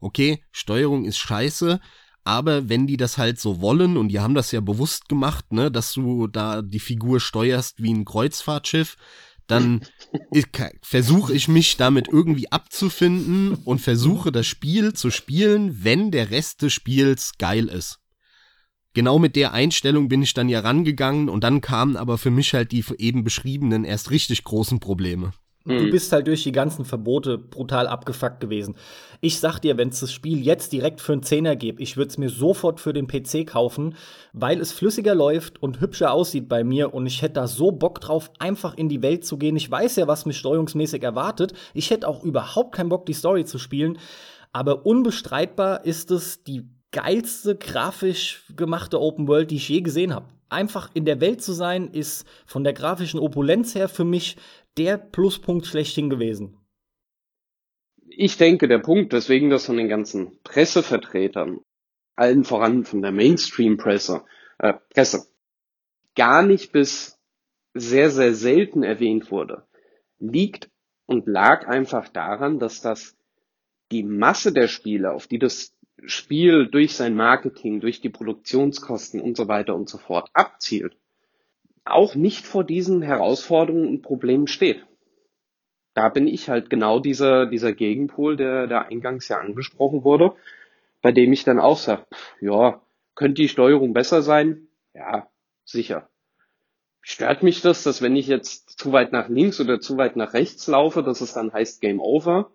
okay, Steuerung ist scheiße, aber wenn die das halt so wollen, und die haben das ja bewusst gemacht, ne, dass du da die Figur steuerst wie ein Kreuzfahrtschiff, dann [laughs] versuche ich mich damit irgendwie abzufinden und versuche das Spiel zu spielen, wenn der Rest des Spiels geil ist genau mit der Einstellung bin ich dann ja rangegangen und dann kamen aber für mich halt die eben beschriebenen erst richtig großen Probleme. Du hm. bist halt durch die ganzen Verbote brutal abgefuckt gewesen. Ich sag dir, wenn es das Spiel jetzt direkt für einen Zehner gibt, ich würde es mir sofort für den PC kaufen, weil es flüssiger läuft und hübscher aussieht bei mir und ich hätte da so Bock drauf, einfach in die Welt zu gehen. Ich weiß ja, was mich steuerungsmäßig erwartet. Ich hätte auch überhaupt keinen Bock, die Story zu spielen. Aber unbestreitbar ist es die geilste grafisch gemachte Open World, die ich je gesehen habe. Einfach in der Welt zu sein, ist von der grafischen Opulenz her für mich der Pluspunkt schlechthin gewesen. Ich denke, der Punkt, weswegen das von den ganzen Pressevertretern, allen voran von der Mainstream-Presse, äh, Presse, gar nicht bis sehr, sehr selten erwähnt wurde, liegt und lag einfach daran, dass das die Masse der Spiele, auf die das Spiel durch sein Marketing, durch die Produktionskosten und so weiter und so fort abzielt, auch nicht vor diesen Herausforderungen und Problemen steht. Da bin ich halt genau dieser, dieser Gegenpol, der da eingangs ja angesprochen wurde, bei dem ich dann auch sage, ja, könnte die Steuerung besser sein? Ja, sicher. Stört mich das, dass wenn ich jetzt zu weit nach links oder zu weit nach rechts laufe, dass es dann heißt Game Over?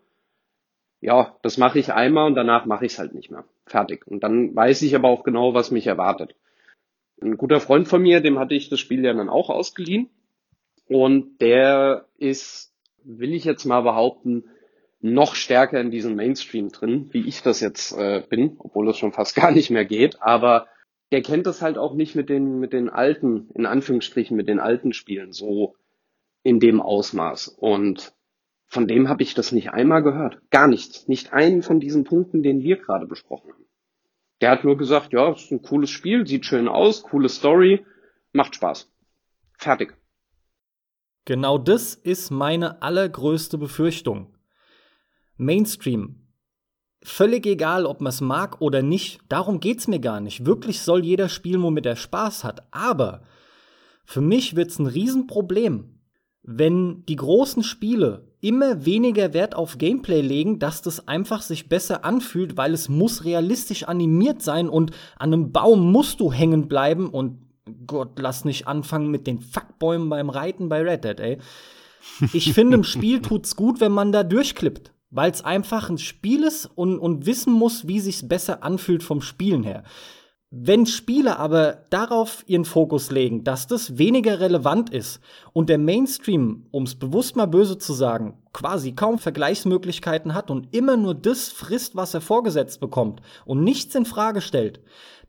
Ja, das mache ich einmal und danach mache ich es halt nicht mehr. Fertig. Und dann weiß ich aber auch genau, was mich erwartet. Ein guter Freund von mir, dem hatte ich das Spiel ja dann auch ausgeliehen. Und der ist, will ich jetzt mal behaupten, noch stärker in diesem Mainstream drin, wie ich das jetzt äh, bin, obwohl das schon fast [laughs] gar nicht mehr geht. Aber der kennt das halt auch nicht mit den, mit den alten, in Anführungsstrichen, mit den alten Spielen so in dem Ausmaß. Und von dem habe ich das nicht einmal gehört. Gar nichts. Nicht einen von diesen Punkten, den wir gerade besprochen haben. Der hat nur gesagt, ja, ist ein cooles Spiel, sieht schön aus, coole Story, macht Spaß. Fertig. Genau das ist meine allergrößte Befürchtung. Mainstream. Völlig egal, ob man es mag oder nicht, darum geht's mir gar nicht. Wirklich soll jeder spielen, womit er Spaß hat. Aber für mich wird's ein Riesenproblem, wenn die großen Spiele immer weniger Wert auf Gameplay legen, dass das einfach sich besser anfühlt, weil es muss realistisch animiert sein und an einem Baum musst du hängen bleiben und Gott, lass nicht anfangen mit den Fuckbäumen beim Reiten bei Red Dead, ey. Ich [laughs] finde, im Spiel tut's gut, wenn man da durchklippt, weil es einfach ein Spiel ist und, und wissen muss, wie sich's besser anfühlt vom Spielen her. Wenn Spiele aber darauf ihren Fokus legen, dass das weniger relevant ist und der Mainstream, um es bewusst mal böse zu sagen, quasi kaum Vergleichsmöglichkeiten hat und immer nur das frisst, was er vorgesetzt bekommt und nichts in Frage stellt,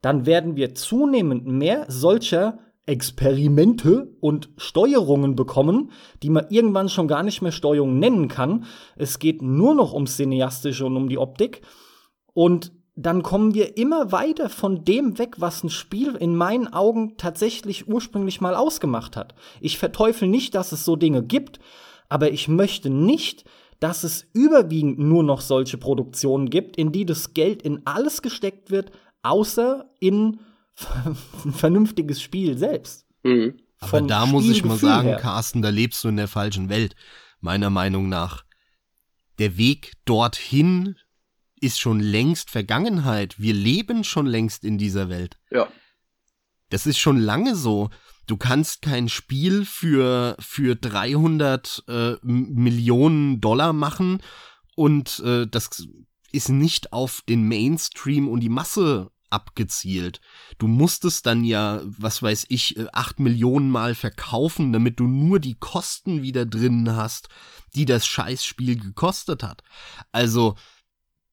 dann werden wir zunehmend mehr solcher Experimente und Steuerungen bekommen, die man irgendwann schon gar nicht mehr Steuerung nennen kann. Es geht nur noch ums Cineastische und um die Optik. Und dann kommen wir immer weiter von dem weg, was ein Spiel in meinen Augen tatsächlich ursprünglich mal ausgemacht hat. Ich verteufel nicht, dass es so Dinge gibt, aber ich möchte nicht, dass es überwiegend nur noch solche Produktionen gibt, in die das Geld in alles gesteckt wird, außer in ein [laughs] vernünftiges Spiel selbst. Mhm. Aber da muss ich mal sagen, her. Carsten, da lebst du in der falschen Welt, meiner Meinung nach. Der Weg dorthin ist schon längst Vergangenheit. Wir leben schon längst in dieser Welt. Ja. Das ist schon lange so. Du kannst kein Spiel für, für 300 äh, Millionen Dollar machen und äh, das ist nicht auf den Mainstream und die Masse abgezielt. Du musstest dann ja, was weiß ich, äh, acht Millionen Mal verkaufen, damit du nur die Kosten wieder drin hast, die das Scheißspiel gekostet hat. Also,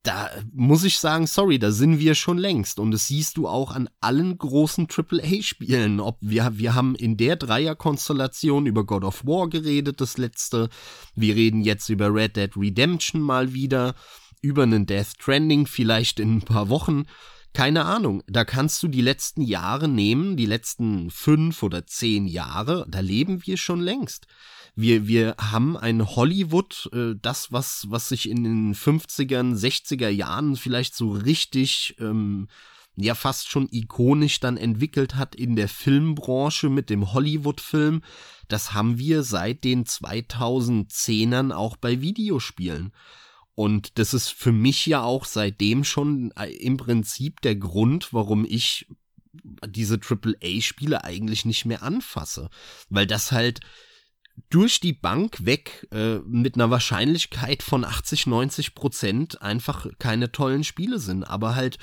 da muss ich sagen, sorry, da sind wir schon längst. Und das siehst du auch an allen großen AAA-Spielen. Ob wir, wir haben in der Dreierkonstellation über God of War geredet, das letzte. Wir reden jetzt über Red Dead Redemption mal wieder, über einen Death Trending vielleicht in ein paar Wochen. Keine Ahnung, da kannst du die letzten Jahre nehmen, die letzten fünf oder zehn Jahre, da leben wir schon längst wir, wir haben ein Hollywood, äh, das, was, was sich in den 50ern, 60er Jahren vielleicht so richtig, ähm, ja, fast schon ikonisch dann entwickelt hat in der Filmbranche mit dem Hollywood-Film, das haben wir seit den 2010ern auch bei Videospielen. Und das ist für mich ja auch seitdem schon äh, im Prinzip der Grund, warum ich diese AAA-Spiele eigentlich nicht mehr anfasse. Weil das halt durch die Bank weg äh, mit einer Wahrscheinlichkeit von 80, 90 Prozent einfach keine tollen Spiele sind, aber halt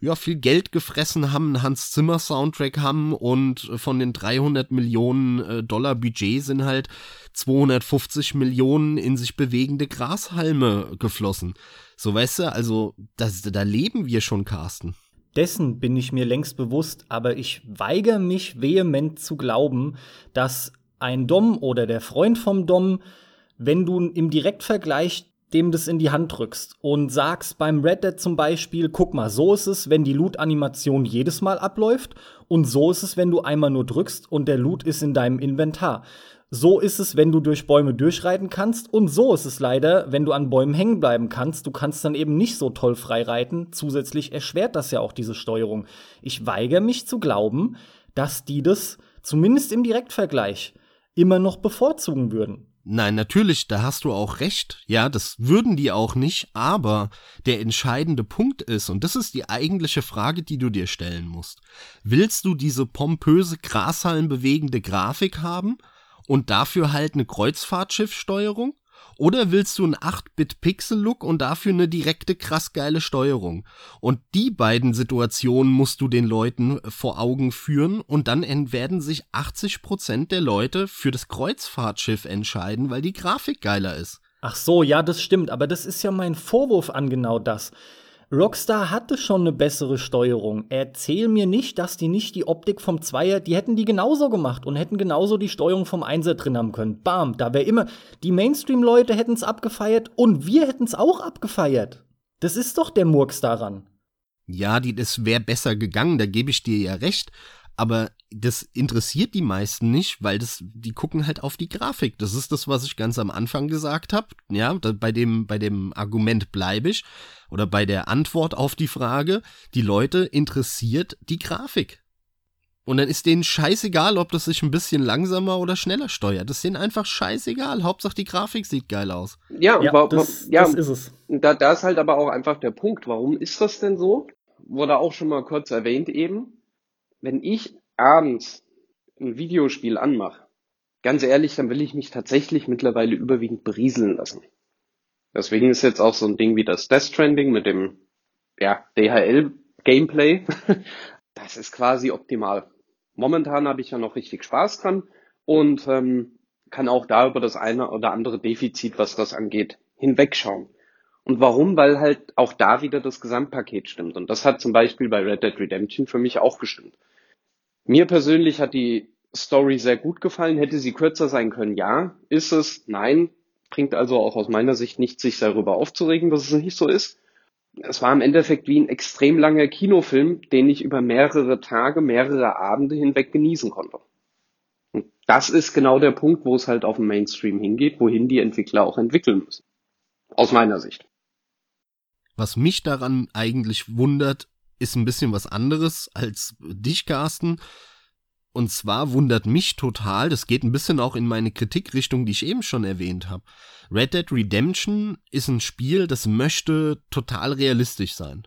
ja viel Geld gefressen haben, Hans Zimmer Soundtrack haben und von den 300 Millionen äh, Dollar Budget sind halt 250 Millionen in sich bewegende Grashalme geflossen. So weißt du, also das, da leben wir schon, Carsten. Dessen bin ich mir längst bewusst, aber ich weigere mich vehement zu glauben, dass ein Dom oder der Freund vom Dom, wenn du im Direktvergleich dem das in die Hand drückst und sagst beim Red Dead zum Beispiel, guck mal, so ist es, wenn die Loot-Animation jedes Mal abläuft und so ist es, wenn du einmal nur drückst und der Loot ist in deinem Inventar. So ist es, wenn du durch Bäume durchreiten kannst und so ist es leider, wenn du an Bäumen hängen bleiben kannst. Du kannst dann eben nicht so toll freireiten. Zusätzlich erschwert das ja auch diese Steuerung. Ich weigere mich zu glauben, dass die das zumindest im Direktvergleich immer noch bevorzugen würden. Nein, natürlich, da hast du auch recht. Ja, das würden die auch nicht, aber der entscheidende Punkt ist, und das ist die eigentliche Frage, die du dir stellen musst. Willst du diese pompöse, grashallenbewegende Grafik haben und dafür halt eine Kreuzfahrtschiffsteuerung? Oder willst du einen 8-Bit-Pixel-Look und dafür eine direkte, krass geile Steuerung? Und die beiden Situationen musst du den Leuten vor Augen führen und dann werden sich 80% der Leute für das Kreuzfahrtschiff entscheiden, weil die Grafik geiler ist. Ach so, ja, das stimmt, aber das ist ja mein Vorwurf an genau das. Rockstar hatte schon eine bessere Steuerung. Erzähl mir nicht, dass die nicht die Optik vom Zweier, die hätten die genauso gemacht und hätten genauso die Steuerung vom Einser drin haben können. Bam, da wäre immer, die Mainstream-Leute hätten es abgefeiert und wir hätten es auch abgefeiert. Das ist doch der Murks daran. Ja, die, das wäre besser gegangen, da gebe ich dir ja recht aber das interessiert die meisten nicht, weil das, die gucken halt auf die Grafik. Das ist das, was ich ganz am Anfang gesagt habe. Ja, da, bei dem, bei dem Argument bleibe ich oder bei der Antwort auf die Frage. Die Leute interessiert die Grafik. Und dann ist denen scheißegal, ob das sich ein bisschen langsamer oder schneller steuert. Das ist denen einfach scheißegal. Hauptsache die Grafik sieht geil aus. Ja, ja, das, ja das ist es. Da, da ist halt aber auch einfach der Punkt. Warum ist das denn so? Wurde auch schon mal kurz erwähnt eben wenn ich abends ein Videospiel anmache, ganz ehrlich, dann will ich mich tatsächlich mittlerweile überwiegend berieseln lassen. Deswegen ist jetzt auch so ein Ding wie das Death Stranding mit dem ja, DHL Gameplay. [laughs] das ist quasi optimal. Momentan habe ich ja noch richtig Spaß dran und ähm, kann auch da über das eine oder andere Defizit, was das angeht, hinwegschauen. Und warum? Weil halt auch da wieder das Gesamtpaket stimmt. Und das hat zum Beispiel bei Red Dead Redemption für mich auch gestimmt. Mir persönlich hat die Story sehr gut gefallen. Hätte sie kürzer sein können? Ja. Ist es? Nein. Bringt also auch aus meiner Sicht nichts, sich darüber aufzuregen, dass es nicht so ist. Es war im Endeffekt wie ein extrem langer Kinofilm, den ich über mehrere Tage, mehrere Abende hinweg genießen konnte. Und das ist genau der Punkt, wo es halt auf dem Mainstream hingeht, wohin die Entwickler auch entwickeln müssen. Aus meiner Sicht. Was mich daran eigentlich wundert, ist ein bisschen was anderes als dich, Carsten. Und zwar wundert mich total, das geht ein bisschen auch in meine Kritikrichtung, die ich eben schon erwähnt habe. Red Dead Redemption ist ein Spiel, das möchte total realistisch sein.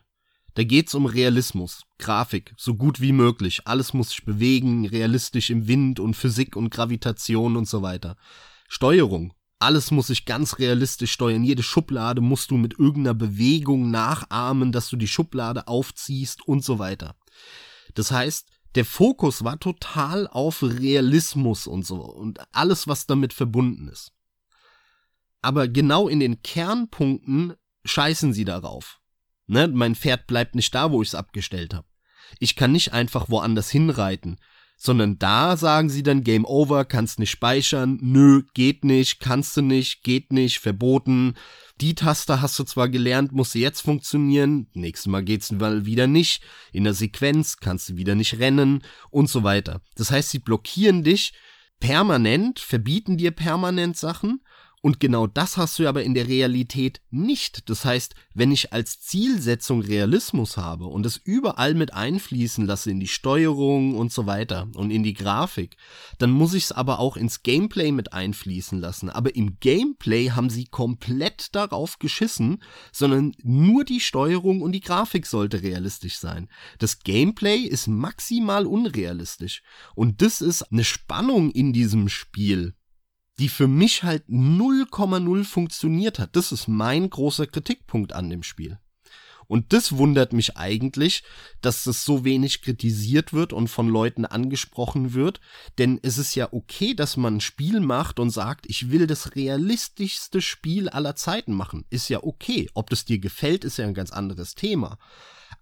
Da geht's um Realismus, Grafik, so gut wie möglich. Alles muss sich bewegen, realistisch im Wind und Physik und Gravitation und so weiter. Steuerung, alles muss sich ganz realistisch steuern. Jede Schublade musst du mit irgendeiner Bewegung nachahmen, dass du die Schublade aufziehst und so weiter. Das heißt, der Fokus war total auf Realismus und so und alles, was damit verbunden ist. Aber genau in den Kernpunkten scheißen sie darauf. Ne, mein Pferd bleibt nicht da, wo ich es abgestellt habe. Ich kann nicht einfach woanders hinreiten sondern da sagen sie dann Game Over, kannst nicht speichern, nö, geht nicht, kannst du nicht, geht nicht, verboten. Die Taste hast du zwar gelernt, muss sie jetzt funktionieren, nächstes Mal geht's wieder nicht, in der Sequenz kannst du wieder nicht rennen und so weiter. Das heißt, sie blockieren dich permanent, verbieten dir permanent Sachen und genau das hast du aber in der Realität nicht. Das heißt, wenn ich als Zielsetzung Realismus habe und es überall mit einfließen lasse in die Steuerung und so weiter und in die Grafik, dann muss ich es aber auch ins Gameplay mit einfließen lassen. Aber im Gameplay haben sie komplett darauf geschissen, sondern nur die Steuerung und die Grafik sollte realistisch sein. Das Gameplay ist maximal unrealistisch. Und das ist eine Spannung in diesem Spiel, die für mich halt 0,0 funktioniert hat. Das ist mein großer Kritikpunkt an dem Spiel. Und das wundert mich eigentlich, dass das so wenig kritisiert wird und von Leuten angesprochen wird. Denn es ist ja okay, dass man ein Spiel macht und sagt, ich will das realistischste Spiel aller Zeiten machen. Ist ja okay. Ob das dir gefällt, ist ja ein ganz anderes Thema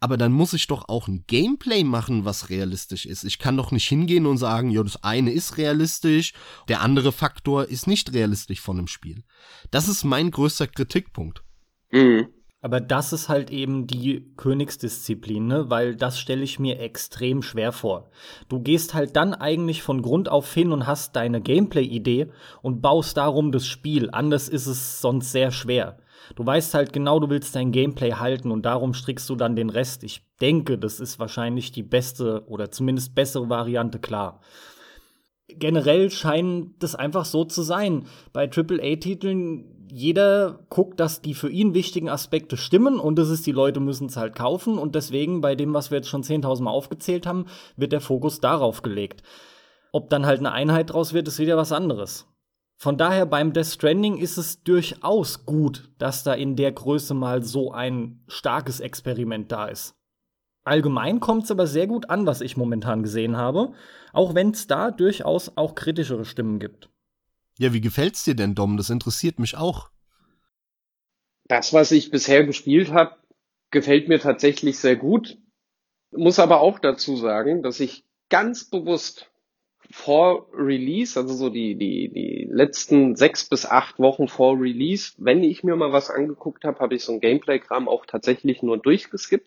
aber dann muss ich doch auch ein Gameplay machen, was realistisch ist. Ich kann doch nicht hingehen und sagen, ja, das eine ist realistisch, der andere Faktor ist nicht realistisch von einem Spiel. Das ist mein größter Kritikpunkt. Mhm. Aber das ist halt eben die Königsdisziplin, ne? weil das stelle ich mir extrem schwer vor. Du gehst halt dann eigentlich von Grund auf hin und hast deine Gameplay-Idee und baust darum das Spiel. Anders ist es sonst sehr schwer. Du weißt halt genau, du willst dein Gameplay halten und darum strickst du dann den Rest. Ich denke, das ist wahrscheinlich die beste oder zumindest bessere Variante, klar. Generell scheint das einfach so zu sein. Bei AAA-Titeln, jeder guckt, dass die für ihn wichtigen Aspekte stimmen und das ist, die Leute müssen es halt kaufen und deswegen bei dem, was wir jetzt schon 10.000 Mal aufgezählt haben, wird der Fokus darauf gelegt. Ob dann halt eine Einheit draus wird, ist wieder was anderes. Von daher beim Death Stranding ist es durchaus gut, dass da in der Größe mal so ein starkes Experiment da ist. Allgemein kommt es aber sehr gut an, was ich momentan gesehen habe, auch wenn es da durchaus auch kritischere Stimmen gibt. Ja, wie gefällt's dir denn, Dom? Das interessiert mich auch. Das, was ich bisher gespielt habe, gefällt mir tatsächlich sehr gut. Muss aber auch dazu sagen, dass ich ganz bewusst vor Release, also so die, die, die letzten sechs bis acht Wochen vor Release, wenn ich mir mal was angeguckt habe, habe ich so ein Gameplay-Kram auch tatsächlich nur durchgeskippt.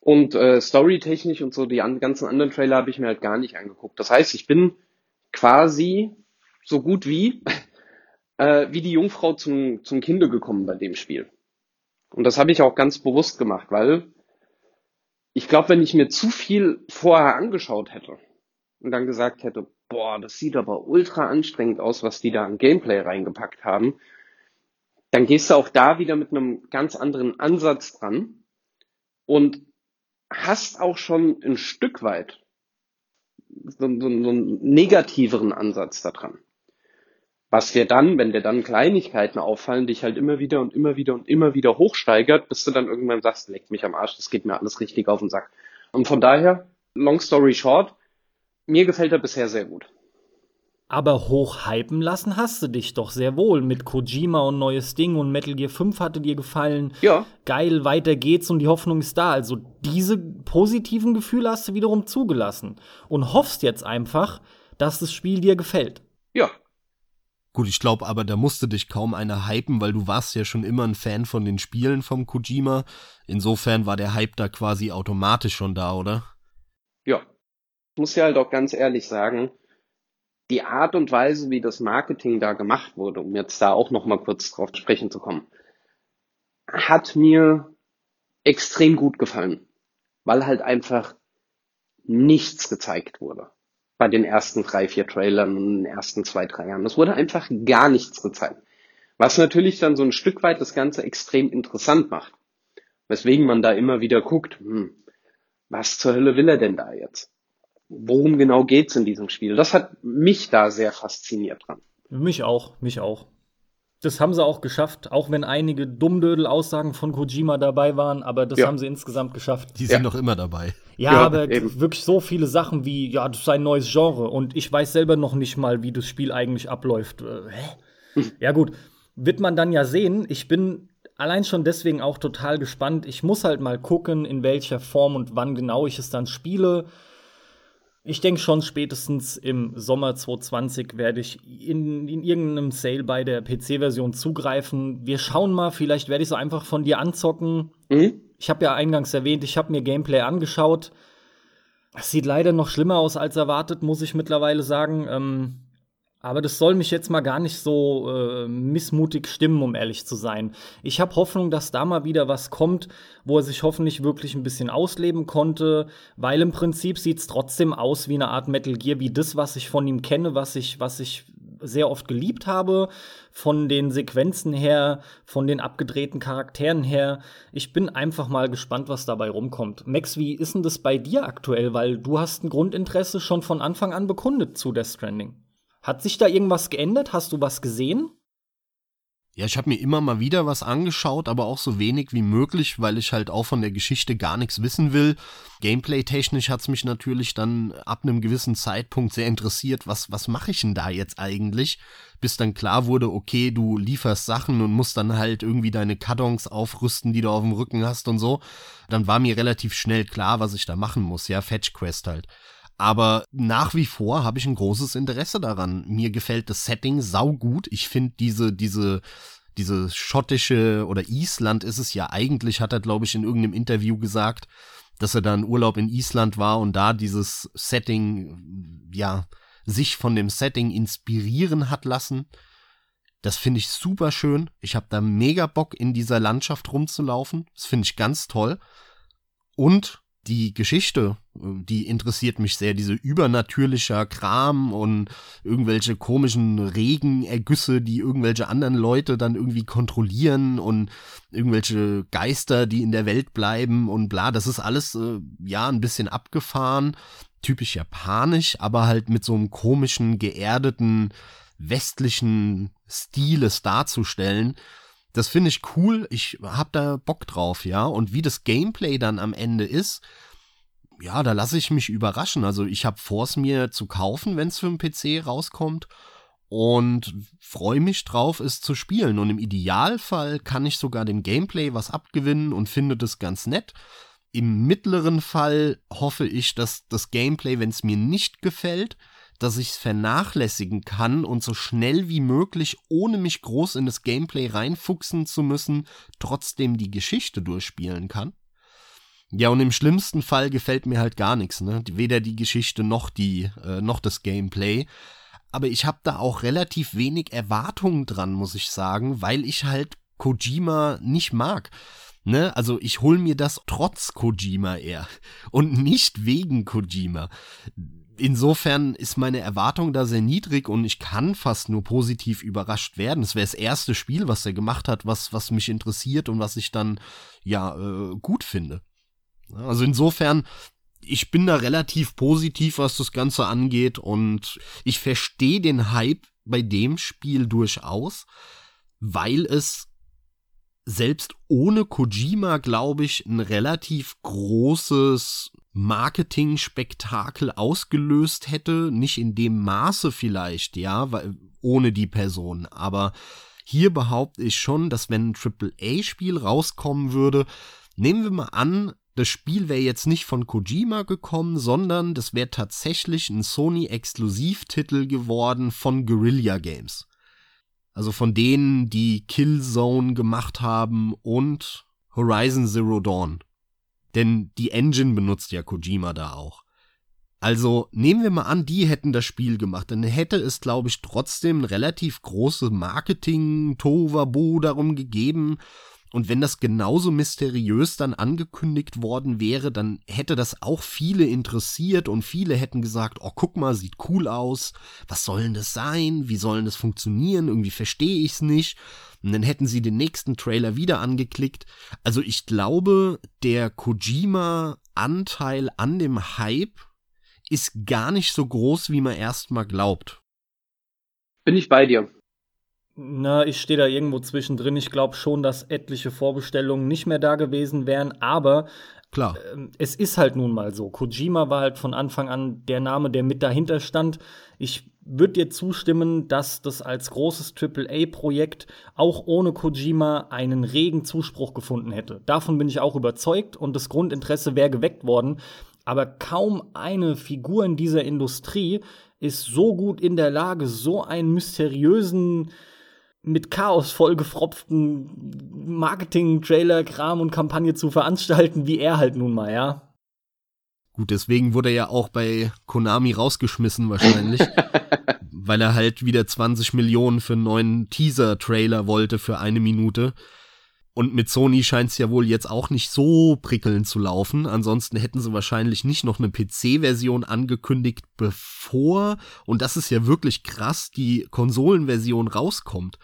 Und äh, storytechnisch und so die an, ganzen anderen Trailer habe ich mir halt gar nicht angeguckt. Das heißt, ich bin quasi so gut wie [laughs] äh, wie die Jungfrau zum, zum Kinde gekommen bei dem Spiel. Und das habe ich auch ganz bewusst gemacht, weil ich glaube, wenn ich mir zu viel vorher angeschaut hätte, und dann gesagt hätte, boah, das sieht aber ultra anstrengend aus, was die da an Gameplay reingepackt haben, dann gehst du auch da wieder mit einem ganz anderen Ansatz dran und hast auch schon ein Stück weit so, so, so einen negativeren Ansatz daran. Was dir dann, wenn dir dann Kleinigkeiten auffallen, dich halt immer wieder und immer wieder und immer wieder hochsteigert, bis du dann irgendwann sagst, leck mich am Arsch, das geht mir alles richtig auf den Sack. Und von daher, long story short, mir gefällt er bisher sehr gut. Aber hochhypen lassen hast du dich doch sehr wohl mit Kojima und neues Ding und Metal Gear 5 hatte dir gefallen. Ja. Geil, weiter geht's und die Hoffnung ist da. Also diese positiven Gefühle hast du wiederum zugelassen und hoffst jetzt einfach, dass das Spiel dir gefällt. Ja. Gut, ich glaube aber, da musste dich kaum einer hypen, weil du warst ja schon immer ein Fan von den Spielen vom Kojima. Insofern war der Hype da quasi automatisch schon da, oder? Muss ja halt auch ganz ehrlich sagen, die Art und Weise, wie das Marketing da gemacht wurde, um jetzt da auch noch mal kurz drauf sprechen zu kommen, hat mir extrem gut gefallen, weil halt einfach nichts gezeigt wurde bei den ersten drei, vier Trailern und den ersten zwei, drei Jahren. Es wurde einfach gar nichts gezeigt. Was natürlich dann so ein Stück weit das Ganze extrem interessant macht. Weswegen man da immer wieder guckt, hm, was zur Hölle will er denn da jetzt? Worum genau geht's in diesem Spiel. Das hat mich da sehr fasziniert dran. Mich auch, mich auch. Das haben sie auch geschafft, auch wenn einige Dummdödel-Aussagen von Kojima dabei waren, aber das ja. haben sie insgesamt geschafft. Die sind ja. noch immer dabei. Ja, ja aber eben. wirklich so viele Sachen wie, ja, das ist ein neues Genre und ich weiß selber noch nicht mal, wie das Spiel eigentlich abläuft. Äh, hä? Hm. Ja, gut. Wird man dann ja sehen. Ich bin allein schon deswegen auch total gespannt. Ich muss halt mal gucken, in welcher Form und wann genau ich es dann spiele. Ich denke schon, spätestens im Sommer 2020 werde ich in, in irgendeinem Sale bei der PC-Version zugreifen. Wir schauen mal, vielleicht werde ich so einfach von dir anzocken. Mhm. Ich habe ja eingangs erwähnt, ich habe mir Gameplay angeschaut. Es sieht leider noch schlimmer aus als erwartet, muss ich mittlerweile sagen. Ähm, aber das soll mich jetzt mal gar nicht so äh, missmutig stimmen, um ehrlich zu sein. Ich habe Hoffnung, dass da mal wieder was kommt, wo er sich hoffentlich wirklich ein bisschen ausleben konnte, weil im Prinzip sieht's trotzdem aus wie eine Art Metal Gear, wie das, was ich von ihm kenne, was ich, was ich sehr oft geliebt habe, von den Sequenzen her, von den abgedrehten Charakteren her. Ich bin einfach mal gespannt, was dabei rumkommt. Max, wie ist denn das bei dir aktuell? Weil du hast ein Grundinteresse schon von Anfang an bekundet zu Death Stranding. Hat sich da irgendwas geändert? Hast du was gesehen? Ja, ich habe mir immer mal wieder was angeschaut, aber auch so wenig wie möglich, weil ich halt auch von der Geschichte gar nichts wissen will. Gameplay-technisch hat's mich natürlich dann ab einem gewissen Zeitpunkt sehr interessiert, was, was mache ich denn da jetzt eigentlich? Bis dann klar wurde, okay, du lieferst Sachen und musst dann halt irgendwie deine Kartons aufrüsten, die du auf dem Rücken hast und so. Dann war mir relativ schnell klar, was ich da machen muss, ja, Fetch Quest halt. Aber nach wie vor habe ich ein großes Interesse daran. Mir gefällt das Setting saugut. Ich finde diese, diese, diese schottische oder Island ist es ja eigentlich, hat er, glaube ich, in irgendeinem Interview gesagt, dass er da in Urlaub in Island war und da dieses Setting, ja, sich von dem Setting inspirieren hat lassen. Das finde ich super schön. Ich habe da mega Bock, in dieser Landschaft rumzulaufen. Das finde ich ganz toll. Und die Geschichte, die interessiert mich sehr, diese übernatürlicher Kram und irgendwelche komischen Regenergüsse, die irgendwelche anderen Leute dann irgendwie kontrollieren und irgendwelche Geister, die in der Welt bleiben und bla, das ist alles äh, ja ein bisschen abgefahren, typisch japanisch, aber halt mit so einem komischen, geerdeten, westlichen Stil darzustellen. Das finde ich cool. Ich hab da Bock drauf, ja. Und wie das Gameplay dann am Ende ist, ja, da lasse ich mich überraschen. Also ich habe vor, es mir zu kaufen, wenn es für den PC rauskommt. Und freue mich drauf, es zu spielen. Und im Idealfall kann ich sogar dem Gameplay was abgewinnen und finde das ganz nett. Im mittleren Fall hoffe ich, dass das Gameplay, wenn es mir nicht gefällt, dass ich es vernachlässigen kann und so schnell wie möglich, ohne mich groß in das Gameplay reinfuchsen zu müssen, trotzdem die Geschichte durchspielen kann. Ja, und im schlimmsten Fall gefällt mir halt gar nichts, ne? Weder die Geschichte noch die, äh, noch das Gameplay. Aber ich habe da auch relativ wenig Erwartungen dran, muss ich sagen, weil ich halt Kojima nicht mag. Ne? Also ich hol mir das trotz Kojima eher und nicht wegen Kojima insofern ist meine Erwartung da sehr niedrig und ich kann fast nur positiv überrascht werden. Es wäre das erste Spiel, was er gemacht hat, was, was mich interessiert und was ich dann ja äh, gut finde. Also insofern, ich bin da relativ positiv, was das Ganze angeht und ich verstehe den Hype bei dem Spiel durchaus, weil es selbst ohne Kojima, glaube ich, ein relativ großes Marketing-Spektakel ausgelöst hätte, nicht in dem Maße vielleicht, ja, weil, ohne die Person, aber hier behaupte ich schon, dass wenn ein AAA-Spiel rauskommen würde, nehmen wir mal an, das Spiel wäre jetzt nicht von Kojima gekommen, sondern das wäre tatsächlich ein Sony-Exklusivtitel geworden von Guerrilla Games. Also von denen, die Killzone gemacht haben und Horizon Zero Dawn. Denn die Engine benutzt ja Kojima da auch. Also nehmen wir mal an, die hätten das Spiel gemacht, dann hätte es, glaube ich, trotzdem relativ große Marketing-Tovabu darum gegeben und wenn das genauso mysteriös dann angekündigt worden wäre, dann hätte das auch viele interessiert und viele hätten gesagt, oh, guck mal, sieht cool aus. Was soll denn das sein? Wie soll denn das funktionieren? Irgendwie verstehe ich's nicht. Und dann hätten sie den nächsten Trailer wieder angeklickt. Also ich glaube, der Kojima-Anteil an dem Hype ist gar nicht so groß, wie man erstmal glaubt. Bin ich bei dir. Na, ich stehe da irgendwo zwischendrin. Ich glaube schon, dass etliche Vorbestellungen nicht mehr da gewesen wären, aber Klar. Äh, es ist halt nun mal so. Kojima war halt von Anfang an der Name, der mit dahinter stand. Ich würde dir zustimmen, dass das als großes AAA-Projekt auch ohne Kojima einen regen Zuspruch gefunden hätte. Davon bin ich auch überzeugt und das Grundinteresse wäre geweckt worden. Aber kaum eine Figur in dieser Industrie ist so gut in der Lage, so einen mysteriösen mit Chaos vollgefropften Marketing-Trailer-Kram und Kampagne zu veranstalten, wie er halt nun mal, ja. Gut, deswegen wurde er ja auch bei Konami rausgeschmissen wahrscheinlich, [laughs] weil er halt wieder 20 Millionen für einen neuen Teaser-Trailer wollte für eine Minute. Und mit Sony scheint es ja wohl jetzt auch nicht so prickelnd zu laufen. Ansonsten hätten sie wahrscheinlich nicht noch eine PC-Version angekündigt, bevor, und das ist ja wirklich krass, die Konsolenversion rauskommt.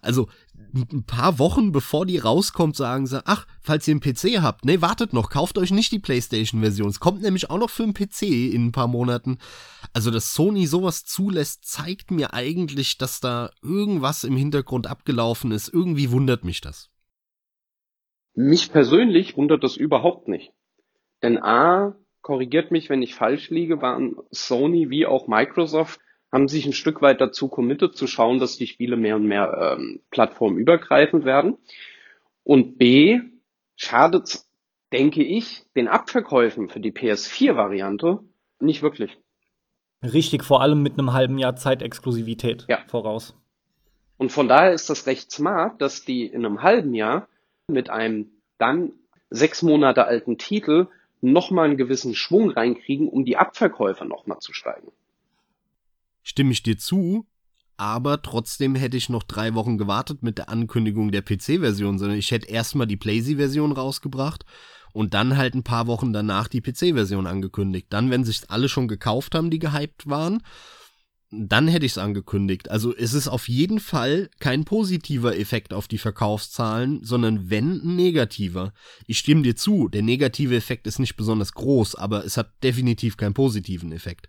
Also ein paar Wochen bevor die rauskommt, sagen sie, ach, falls ihr einen PC habt, nee, wartet noch, kauft euch nicht die PlayStation-Version. Es kommt nämlich auch noch für einen PC in ein paar Monaten. Also, dass Sony sowas zulässt, zeigt mir eigentlich, dass da irgendwas im Hintergrund abgelaufen ist. Irgendwie wundert mich das. Mich persönlich wundert das überhaupt nicht. Denn A, korrigiert mich, wenn ich falsch liege, waren Sony wie auch Microsoft haben sich ein Stück weit dazu committed zu schauen, dass die Spiele mehr und mehr ähm, plattformübergreifend werden. Und B, schadet, denke ich, den Abverkäufen für die PS4-Variante nicht wirklich. Richtig, vor allem mit einem halben Jahr Zeitexklusivität ja. voraus. Und von daher ist das recht smart, dass die in einem halben Jahr mit einem dann sechs Monate alten Titel nochmal einen gewissen Schwung reinkriegen, um die Abverkäufe nochmal zu steigen. Stimme ich dir zu, aber trotzdem hätte ich noch drei Wochen gewartet mit der Ankündigung der PC-Version, sondern ich hätte erstmal die PlayStation-Version rausgebracht und dann halt ein paar Wochen danach die PC-Version angekündigt. Dann, wenn sich alle schon gekauft haben, die gehypt waren, dann hätte ich es angekündigt. Also es ist auf jeden Fall kein positiver Effekt auf die Verkaufszahlen, sondern wenn ein negativer. Ich stimme dir zu, der negative Effekt ist nicht besonders groß, aber es hat definitiv keinen positiven Effekt.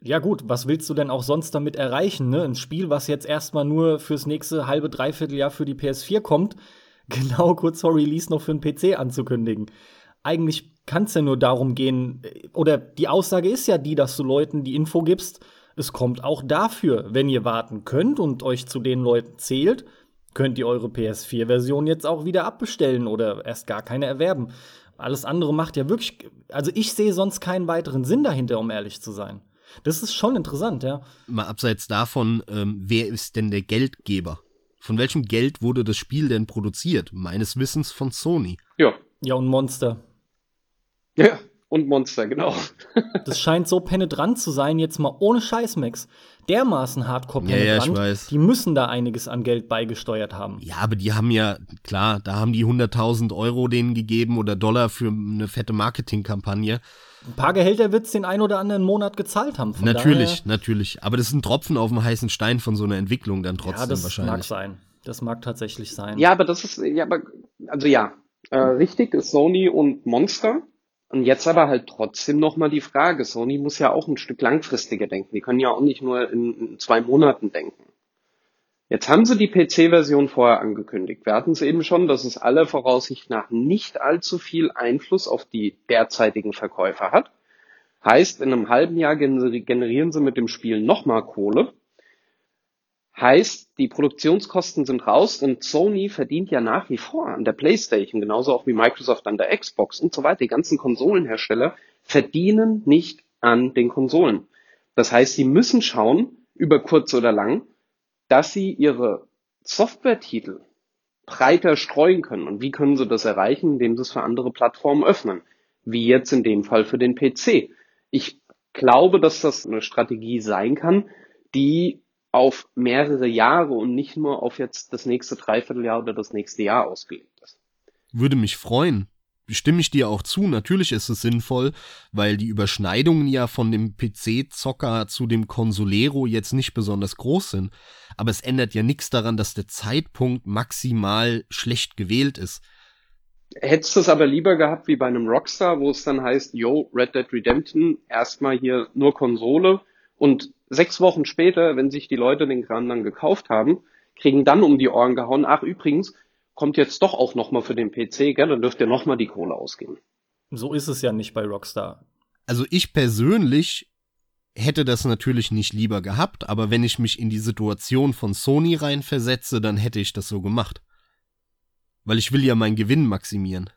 Ja gut, was willst du denn auch sonst damit erreichen? Ne? Ein Spiel, was jetzt erstmal nur fürs nächste halbe, dreiviertel Jahr für die PS4 kommt, [laughs] genau kurz vor Release noch für den PC anzukündigen. Eigentlich kann es ja nur darum gehen, oder die Aussage ist ja die, dass du Leuten die Info gibst, es kommt auch dafür, wenn ihr warten könnt und euch zu den Leuten zählt, könnt ihr eure PS4-Version jetzt auch wieder abbestellen oder erst gar keine erwerben. Alles andere macht ja wirklich, also ich sehe sonst keinen weiteren Sinn dahinter, um ehrlich zu sein. Das ist schon interessant, ja. Mal abseits davon, ähm, wer ist denn der Geldgeber? Von welchem Geld wurde das Spiel denn produziert? Meines Wissens von Sony. Ja. Ja, und Monster. Ja, und Monster, genau. das scheint so penetrant zu sein, jetzt mal ohne Scheiß, Max. Dermaßen hardcore penetrant. Ja, ja, ich weiß. Die müssen da einiges an Geld beigesteuert haben. Ja, aber die haben ja, klar, da haben die 100.000 Euro denen gegeben oder Dollar für eine fette Marketingkampagne. Ein paar Gehälter wird es den ein oder anderen Monat gezahlt haben. Von natürlich, natürlich. Aber das ist ein Tropfen auf dem heißen Stein von so einer Entwicklung dann trotzdem ja, das wahrscheinlich. mag sein. Das mag tatsächlich sein. Ja, aber das ist, ja, aber, also ja, äh, richtig ist Sony und Monster. Und jetzt aber halt trotzdem nochmal die Frage, Sony muss ja auch ein Stück langfristiger denken. Die können ja auch nicht nur in, in zwei Monaten denken. Jetzt haben sie die PC-Version vorher angekündigt. Wir hatten es eben schon, dass es aller Voraussicht nach nicht allzu viel Einfluss auf die derzeitigen Verkäufer hat. Heißt, in einem halben Jahr generieren sie mit dem Spiel nochmal Kohle. Heißt, die Produktionskosten sind raus und Sony verdient ja nach wie vor an der PlayStation, genauso auch wie Microsoft an der Xbox und so weiter. Die ganzen Konsolenhersteller verdienen nicht an den Konsolen. Das heißt, sie müssen schauen, über kurz oder lang, dass sie ihre Software-Titel breiter streuen können. Und wie können sie das erreichen? Indem sie es für andere Plattformen öffnen. Wie jetzt in dem Fall für den PC. Ich glaube, dass das eine Strategie sein kann, die auf mehrere Jahre und nicht nur auf jetzt das nächste Dreivierteljahr oder das nächste Jahr ausgelegt ist. Würde mich freuen stimme ich dir auch zu. Natürlich ist es sinnvoll, weil die Überschneidungen ja von dem PC-Zocker zu dem Consolero jetzt nicht besonders groß sind. Aber es ändert ja nichts daran, dass der Zeitpunkt maximal schlecht gewählt ist. Hättest du es aber lieber gehabt wie bei einem Rockstar, wo es dann heißt, yo, Red Dead Redemption, erstmal hier nur Konsole und sechs Wochen später, wenn sich die Leute den Kram dann gekauft haben, kriegen dann um die Ohren gehauen, ach übrigens, kommt jetzt doch auch noch mal für den PC, gell? Dann dürft ihr noch mal die Kohle ausgeben. So ist es ja nicht bei Rockstar. Also ich persönlich hätte das natürlich nicht lieber gehabt, aber wenn ich mich in die Situation von Sony reinversetze, dann hätte ich das so gemacht. Weil ich will ja meinen Gewinn maximieren.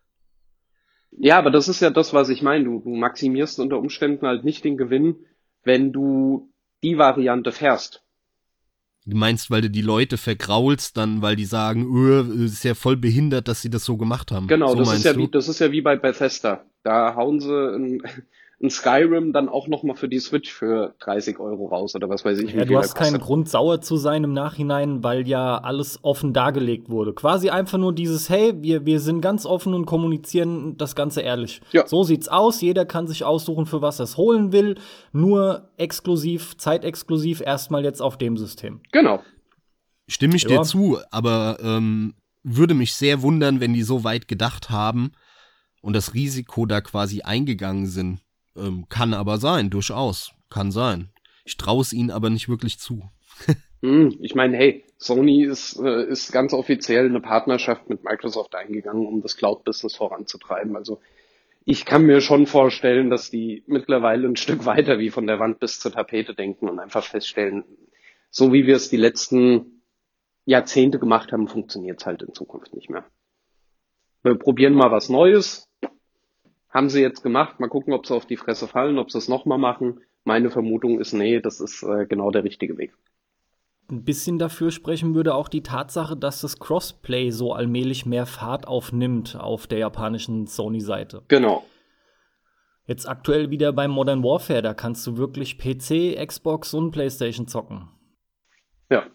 Ja, aber das ist ja das, was ich meine. Du, du maximierst unter Umständen halt nicht den Gewinn, wenn du die Variante fährst. Du meinst, weil du die Leute vergraulst, dann, weil die sagen, öh, ist ja voll behindert, dass sie das so gemacht haben. Genau, so das ist ja wie, das ist ja wie bei Bethesda. Da hauen sie ein, ein Skyrim dann auch noch mal für die Switch für 30 Euro raus oder was weiß ich. Ja, du hast keinen Grund sauer zu sein im Nachhinein, weil ja alles offen dargelegt wurde. Quasi einfach nur dieses, hey, wir, wir sind ganz offen und kommunizieren das Ganze ehrlich. Ja. So sieht's aus. Jeder kann sich aussuchen, für was er es holen will. Nur exklusiv, zeitexklusiv erstmal jetzt auf dem System. Genau. Stimme ich ja. dir zu, aber ähm, würde mich sehr wundern, wenn die so weit gedacht haben und das Risiko da quasi eingegangen sind ähm, kann aber sein, durchaus. Kann sein. Ich traue es ihnen aber nicht wirklich zu. [laughs] hm, ich meine, hey, Sony ist, äh, ist ganz offiziell eine Partnerschaft mit Microsoft eingegangen, um das Cloud-Business voranzutreiben. Also ich kann mir schon vorstellen, dass die mittlerweile ein Stück weiter wie von der Wand bis zur Tapete denken und einfach feststellen, so wie wir es die letzten Jahrzehnte gemacht haben, funktioniert es halt in Zukunft nicht mehr. Wir probieren mal was Neues, haben sie jetzt gemacht. Mal gucken, ob sie auf die Fresse fallen, ob sie es nochmal machen. Meine Vermutung ist, nee, das ist äh, genau der richtige Weg. Ein bisschen dafür sprechen würde auch die Tatsache, dass das Crossplay so allmählich mehr Fahrt aufnimmt auf der japanischen Sony-Seite. Genau. Jetzt aktuell wieder beim Modern Warfare, da kannst du wirklich PC, Xbox und PlayStation zocken. Ja.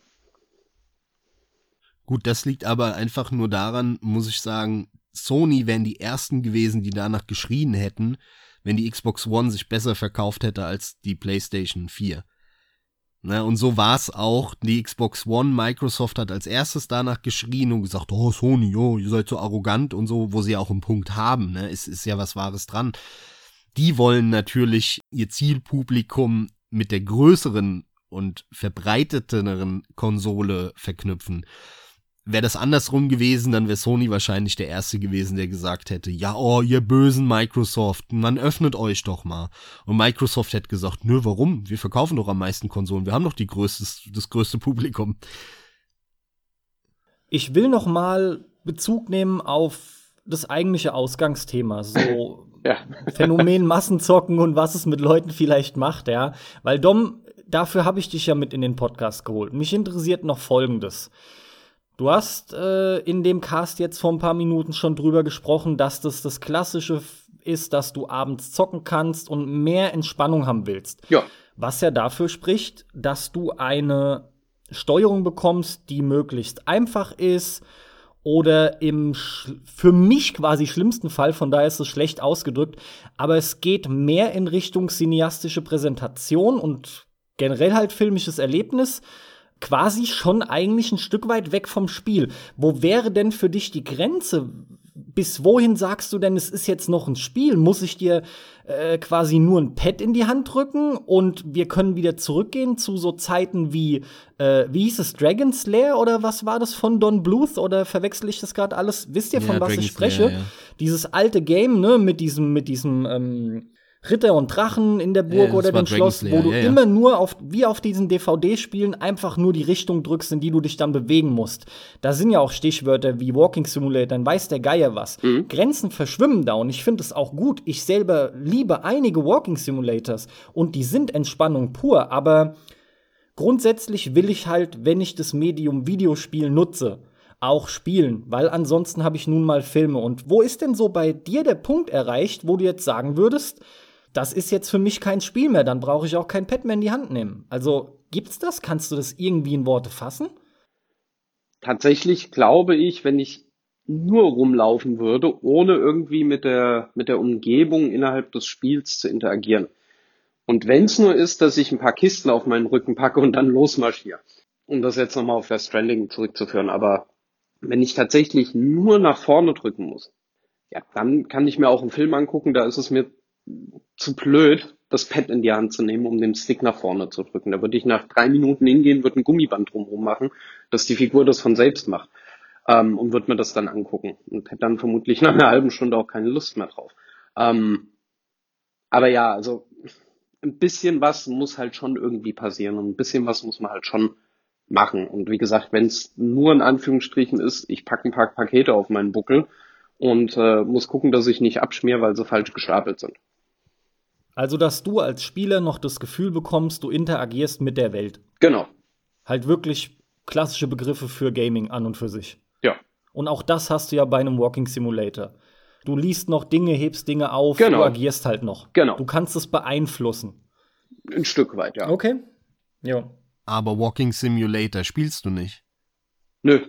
Gut, das liegt aber einfach nur daran, muss ich sagen, Sony wären die ersten gewesen, die danach geschrien hätten, wenn die Xbox One sich besser verkauft hätte als die PlayStation 4. Na, und so war es auch. Die Xbox One, Microsoft hat als erstes danach geschrien und gesagt, oh Sony, oh, ihr seid so arrogant und so, wo sie auch einen Punkt haben. Ne? Es ist ja was Wahres dran. Die wollen natürlich ihr Zielpublikum mit der größeren und verbreiteteren Konsole verknüpfen. Wäre das andersrum gewesen, dann wäre Sony wahrscheinlich der Erste gewesen, der gesagt hätte, ja, oh, ihr bösen Microsoft, man öffnet euch doch mal. Und Microsoft hätte gesagt, nö, warum? Wir verkaufen doch am meisten Konsolen, wir haben doch die größtes, das größte Publikum. Ich will noch mal Bezug nehmen auf das eigentliche Ausgangsthema, so [laughs] ja. Phänomen Massenzocken und was es mit Leuten vielleicht macht, ja. Weil Dom, dafür habe ich dich ja mit in den Podcast geholt. Mich interessiert noch Folgendes. Du hast äh, in dem Cast jetzt vor ein paar Minuten schon drüber gesprochen, dass das das Klassische ist, dass du abends zocken kannst und mehr Entspannung haben willst. Ja. Was ja dafür spricht, dass du eine Steuerung bekommst, die möglichst einfach ist oder im für mich quasi schlimmsten Fall, von daher ist es schlecht ausgedrückt, aber es geht mehr in Richtung cineastische Präsentation und generell halt filmisches Erlebnis quasi schon eigentlich ein Stück weit weg vom Spiel. Wo wäre denn für dich die Grenze? bis wohin sagst du denn, es ist jetzt noch ein Spiel? Muss ich dir äh, quasi nur ein Pad in die Hand drücken und wir können wieder zurückgehen zu so Zeiten wie, äh, wie hieß es, Dragon's Lair oder was war das von Don Bluth oder verwechsel ich das gerade alles? Wisst ihr, von Ja, was Dragon's ich spreche? Lair, ja. Dieses alte Game, ne, mit diesem, mit diesem, ähm, Ritter und Drachen in der Burg Ja, oder dem Schloss, wo du ja, ja. immer nur auf, wie auf diesen DVD-Spielen einfach nur die Richtung drückst, in die du dich dann bewegen musst. Da sind ja auch Stichwörter wie Walking Simulator, dann weiß der Geier was. Grenzen verschwimmen da und ich finde es auch gut. Ich selber liebe einige Walking Simulators und die sind Entspannung pur, aber grundsätzlich will ich halt, wenn ich das Medium Videospiel nutze, auch spielen, weil ansonsten habe ich nun mal Filme. Und wo ist denn so bei dir der Punkt erreicht, wo du jetzt sagen würdest, das ist jetzt für mich kein Spiel mehr, dann brauche ich auch kein Pad mehr in die Hand nehmen. Also gibt's das? Kannst du das irgendwie in Worte fassen? Tatsächlich glaube ich, wenn ich nur rumlaufen würde, ohne irgendwie mit der, mit der Umgebung innerhalb des Spiels zu interagieren. Und wenn es nur ist, dass ich ein paar Kisten auf meinen Rücken packe und dann losmarschiere. Um das jetzt nochmal auf Death Stranding zurückzuführen. Aber wenn ich tatsächlich nur nach vorne drücken muss, ja, dann kann ich mir auch einen Film angucken, da ist es mir zu blöd, das Pad in die Hand zu nehmen, um den Stick nach vorne zu drücken. Da würde ich nach drei Minuten hingehen, würde ein Gummiband drumherum machen, dass die Figur das von selbst macht. Ähm, und würde mir das dann angucken. Und hätte dann vermutlich nach einer halben Stunde auch keine Lust mehr drauf. Ähm, aber ja, also ein bisschen was muss halt schon irgendwie passieren und ein bisschen was muss man halt schon machen. Und wie gesagt, wenn es nur in Anführungsstrichen ist, ich packe ein paar Pakete auf meinen Buckel und äh, muss gucken, dass ich nicht abschmier, weil sie falsch gestapelt sind. Also, dass du als Spieler noch das Gefühl bekommst, du interagierst mit der Welt. Genau. Halt wirklich klassische Begriffe für Gaming an und für sich. Ja. Und auch das hast du ja bei einem Walking Simulator. Du liest noch Dinge, hebst Dinge auf, Genau. du agierst halt noch. Genau. Du kannst es beeinflussen. Ein Stück weit, ja. Okay. Ja. Aber Walking Simulator spielst du nicht. Nö.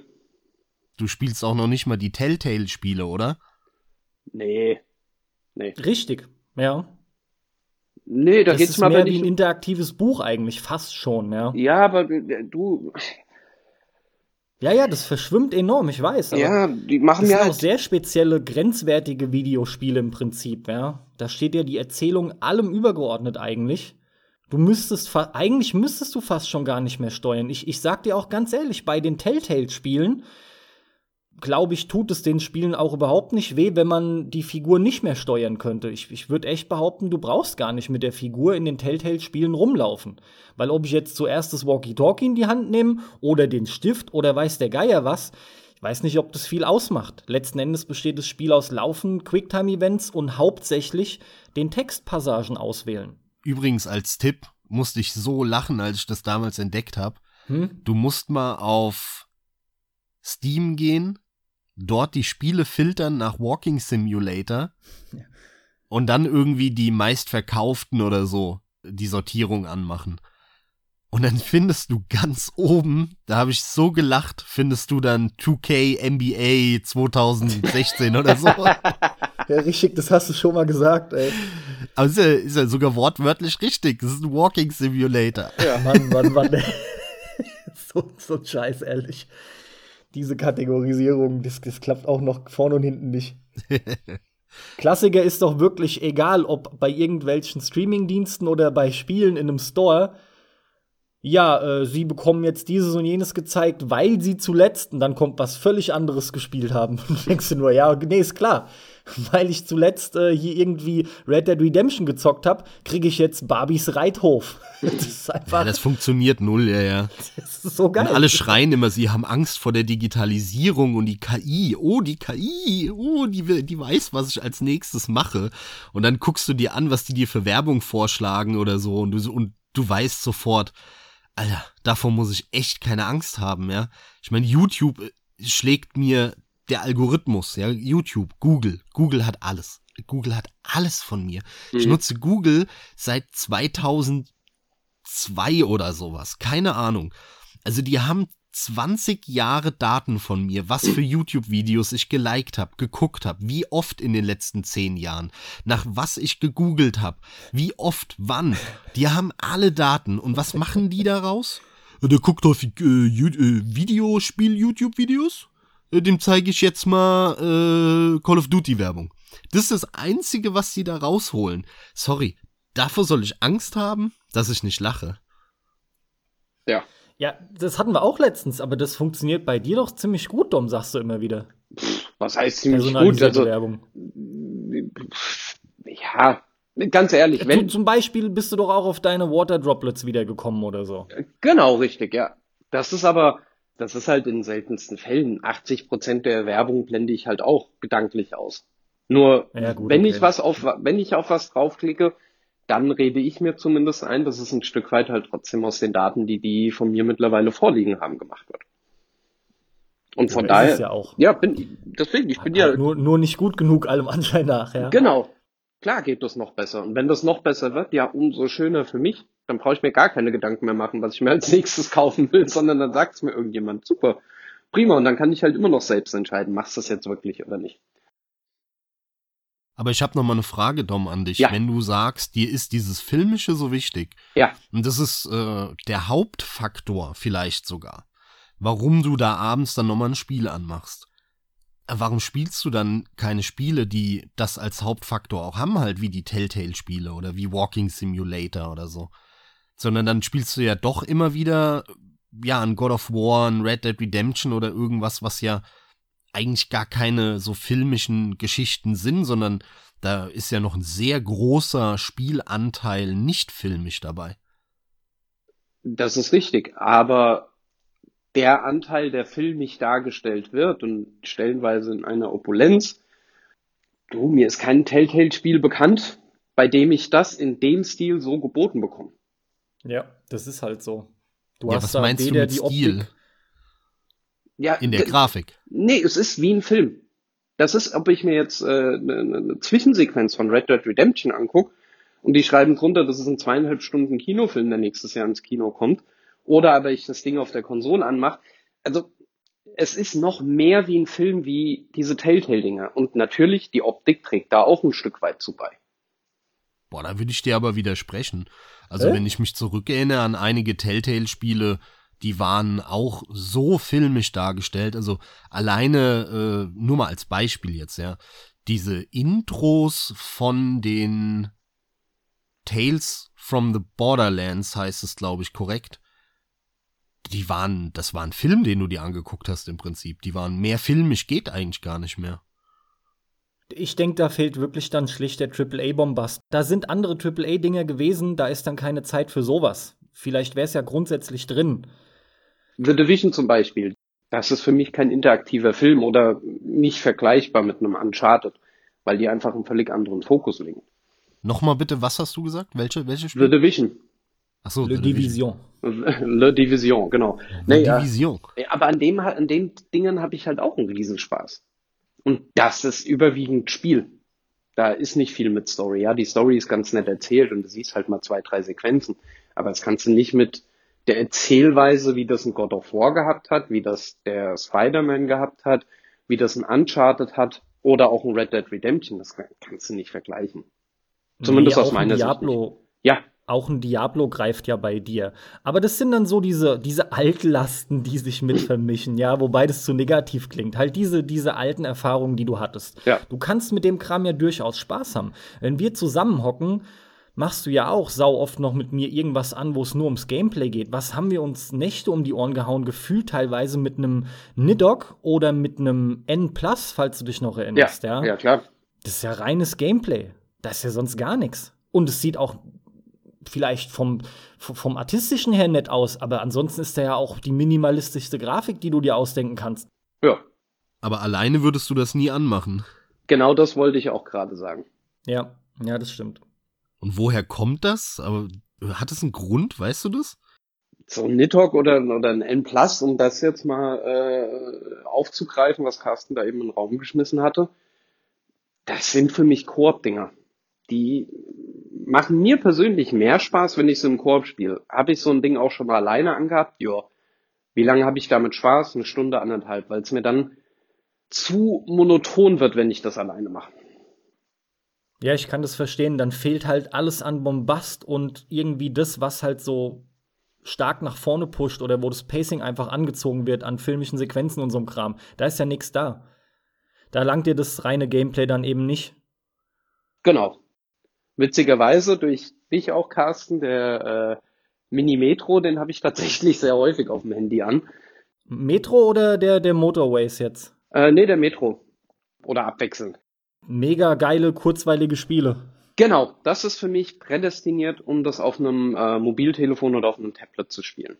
Du spielst auch noch nicht mal die Telltale-Spiele, oder? Nee. Nee. Richtig. Ja. Nee, da Das geht's ist aber mehr wie ein interaktives Buch eigentlich, fast schon, ja. Ja, aber äh, du, Ja, ja, das verschwimmt enorm, ich weiß. Ja, die machen das mir sind auch halt. sehr spezielle, grenzwertige Videospiele im Prinzip, ja. Da steht ja die Erzählung allem übergeordnet eigentlich. Du müsstest, eigentlich müsstest du fast schon gar nicht mehr steuern. Ich, ich sag dir auch ganz ehrlich, bei den Telltale-Spielen, glaube ich, tut es den Spielen auch überhaupt nicht weh, wenn man die Figur nicht mehr steuern könnte. Ich, ich würde echt behaupten, du brauchst gar nicht mit der Figur in den Telltale-Spielen rumlaufen. Weil ob ich jetzt zuerst das Walkie-Talkie in die Hand nehme oder den Stift oder weiß der Geier was, ich weiß nicht, ob das viel ausmacht. Letzten Endes besteht das Spiel aus Laufen, Quicktime-Events und hauptsächlich den Textpassagen auswählen. Übrigens als Tipp musste ich so lachen, als ich das damals entdeckt habe. Hm? Du musst mal auf Steam gehen, dort die Spiele filtern nach Walking Simulator und dann irgendwie die meistverkauften oder so die Sortierung anmachen. Und dann findest du ganz oben, da habe ich so gelacht, findest du dann 2K NBA 2016 oder so. [laughs] Ja, richtig, das hast du schon mal gesagt, ey. Aber ist ja, ist ja sogar wortwörtlich richtig. Das ist ein Walking Simulator. Mann, Mann, Mann. ey. [laughs] so, so ein Scheiß, ehrlich. Diese Kategorisierung, das, das klappt auch noch vorne und hinten nicht. [laughs] Klassiker ist doch wirklich egal, ob bei irgendwelchen Streamingdiensten oder bei Spielen in einem Store. Ja, äh, sie bekommen jetzt dieses und jenes gezeigt, weil sie zuletzt, und dann kommt was völlig anderes gespielt haben. [laughs] Und du denkst dir nur, ja, nee, ist klar. [laughs] Weil ich zuletzt äh, hier irgendwie Red Dead Redemption gezockt habe, kriege ich jetzt Barbies Reithof. [laughs] Das ist einfach Ja, das funktioniert null, ja, ja. [laughs] das ist so geil. Und alle schreien immer, sie haben Angst vor der Digitalisierung und die KI. Oh, die KI. Oh, die, die weiß, was ich als nächstes mache. Und dann guckst du dir an, was die dir für Werbung vorschlagen oder so. Und du, und du weißt sofort, Alter, davor muss ich echt keine Angst haben, ja. Ich meine, YouTube äh, schlägt mir der Algorithmus, ja. YouTube, Google. Google hat alles. Google hat alles von mir. Ich Mhm. nutze Google seit 2002 oder sowas. Keine Ahnung. Also die haben 20 Jahre Daten von mir, was für [clears throat] YouTube-Videos ich geliked habe, geguckt habe, wie oft in den letzten 10 Jahren, nach was ich gegoogelt habe, wie oft, wann. Die haben alle Daten. Und was machen die daraus? Der guckt auf äh, äh, Videospiel-YouTube-Videos. Äh, dem zeige ich jetzt mal äh, Call of Duty Werbung. Das ist das Einzige, was sie da rausholen. Sorry, davor soll ich Angst haben, dass ich nicht lache. Ja. Ja, das hatten wir auch letztens, aber das funktioniert bei dir doch ziemlich gut, Dom, sagst du immer wieder. Was heißt ziemlich gut? Also, Werbung. ja, ganz ehrlich, wenn, zum Beispiel bist du doch auch auf deine Water Droplets wiedergekommen oder so. genau richtig, ja. Das ist aber, das ist halt in seltensten Fällen. 80 Prozent der Werbung blende ich halt auch gedanklich aus. Nur, Ja, gut, wenn okay. ich was auf, wenn ich auf was draufklicke, dann rede ich mir zumindest ein, dass es ein Stück weit halt trotzdem aus den Daten, die die von mir mittlerweile vorliegen haben, gemacht wird. Und von ist daher, ja auch. ja, bin, deswegen, ich bin ja, Nur, nur nicht gut genug allem Anschein nach, ja. Genau. Klar geht das noch besser. Und wenn das noch besser wird, ja, umso schöner für mich. Dann brauche ich mir gar keine Gedanken mehr machen, was ich mir als nächstes kaufen will, sondern dann sagt es mir irgendjemand. Super. Prima. Und dann kann ich halt immer noch selbst entscheiden, machst du das jetzt wirklich oder nicht. Aber ich habe noch mal eine Frage, Dom, an dich. Ja. Wenn du sagst, dir ist dieses Filmische so wichtig, Ja. und das ist äh, der Hauptfaktor vielleicht sogar, warum du da abends dann nochmal ein Spiel anmachst. Warum spielst du dann keine Spiele, die das als Hauptfaktor auch haben, halt wie die Telltale-Spiele oder wie Walking Simulator oder so? Sondern dann spielst du ja doch immer wieder, ja, ein God of War, ein Red Dead Redemption oder irgendwas, was ja eigentlich gar keine so filmischen Geschichten sind, sondern da ist ja noch ein sehr großer Spielanteil nicht filmisch dabei. Das ist richtig. Aber der Anteil, der filmisch dargestellt wird und stellenweise in einer Opulenz, du, mir ist kein Telltale-Spiel bekannt, bei dem ich das in dem Stil so geboten bekomme. Ja, das ist halt so. Du ja, hast was da meinst du weder mit die Stil? Optik. Ja, In der Grafik. Nee, es ist wie ein Film. Das ist, ob ich mir jetzt äh, eine, eine Zwischensequenz von Red Dead Redemption angucke und die schreiben drunter, das ist ein zweieinhalb Stunden Kinofilm, der nächstes Jahr ins Kino kommt, oder aber ich das Ding auf der Konsole anmache. Also es ist noch mehr wie ein Film wie diese Telltale-Dinger. Und natürlich, die Optik trägt da auch ein Stück weit zu bei. Boah, da würde ich dir aber widersprechen. Also Hä? wenn ich mich zurückerinnere an einige Telltale-Spiele, die waren auch so filmisch dargestellt. Also alleine, äh, nur mal als Beispiel jetzt, ja, diese Intros von den Tales from the Borderlands heißt es, glaube ich, korrekt. Die waren, das war ein Film, den du dir angeguckt hast im Prinzip. Die waren mehr filmisch geht eigentlich gar nicht mehr. Ich denke, da fehlt wirklich dann schlicht der AAA-Bombast. Da sind andere AAA-Dinger gewesen, da ist dann keine Zeit für sowas. Vielleicht wäre es ja grundsätzlich drin. The Division zum Beispiel, das ist für mich kein interaktiver Film oder nicht vergleichbar mit einem Uncharted, weil die einfach einen völlig anderen Fokus legen. Nochmal bitte, was hast du gesagt? Welche, welche The Spiele? Division. Ach so, Le The Division. Division. [laughs] Le Division, genau. The Nee, ja. Division. Aber an dem, an den Dingen habe ich halt auch einen Riesenspaß. Und das ist überwiegend Spiel. Da ist nicht viel mit Story. Ja, die Story ist ganz nett erzählt und du siehst halt mal zwei, drei Sequenzen. Aber das kannst du nicht mit der Erzählweise, wie das ein God of War gehabt hat, wie das der Spider-Man gehabt hat, wie das ein Uncharted hat oder auch ein Red Dead Redemption. Das kannst du nicht vergleichen. Zumindest Nee, aus meiner ein Sicht Diablo, Ja, Auch ein Diablo greift ja bei dir. Aber das sind dann so diese, diese Altlasten, die sich mit vermischen, ja, wobei das zu negativ klingt. Halt diese, diese alten Erfahrungen, die du hattest. Ja. Du kannst mit dem Kram ja durchaus Spaß haben. Wenn wir zusammenhocken, machst du ja auch sau oft noch mit mir irgendwas an, wo es nur ums Gameplay geht. Was haben wir uns Nächte um die Ohren gehauen, gefühlt teilweise mit einem Nidok oder mit einem N+, falls du dich noch ja, erinnerst, ja? ja, klar. Das ist ja reines Gameplay. Das ist ja sonst gar nichts. Und es sieht auch vielleicht vom, vom artistischen her nett aus, aber ansonsten ist da ja auch die minimalistischste Grafik, die du dir ausdenken kannst. Ja, Aber alleine würdest du das nie anmachen. genau das wollte ich auch gerade sagen. Ja, ja, das stimmt. Und woher kommt das? Aber hat es einen Grund, weißt du das? so ein Nidhogg oder, oder ein N Plus, um das jetzt mal äh, aufzugreifen, was Carsten da eben in den Raum geschmissen hatte, das sind für mich Koop-Dinger. Die machen mir persönlich mehr Spaß, wenn ich so im Koop spiele. Habe ich so ein Ding auch schon mal alleine angehabt? Ja. Wie lange habe ich damit Spaß? Eine Stunde, anderthalb, weil es mir dann zu monoton wird, wenn ich das alleine mache. Ja, ich kann das verstehen. Dann fehlt halt alles an Bombast und irgendwie das, was halt so stark nach vorne pusht oder wo das Pacing einfach angezogen wird an filmischen Sequenzen und so einem Kram. Da ist ja nichts da. Da langt dir das reine Gameplay dann eben nicht. Genau. Witzigerweise durch dich auch, Carsten, der äh, Mini Metro, den habe ich tatsächlich sehr häufig auf dem Handy an. Metro oder der, der Motorways jetzt? Äh, nee, der Metro. Oder abwechselnd. Mega geile, kurzweilige Spiele. Genau, das ist für mich prädestiniert, um das auf einem äh, Mobiltelefon oder auf einem Tablet zu spielen.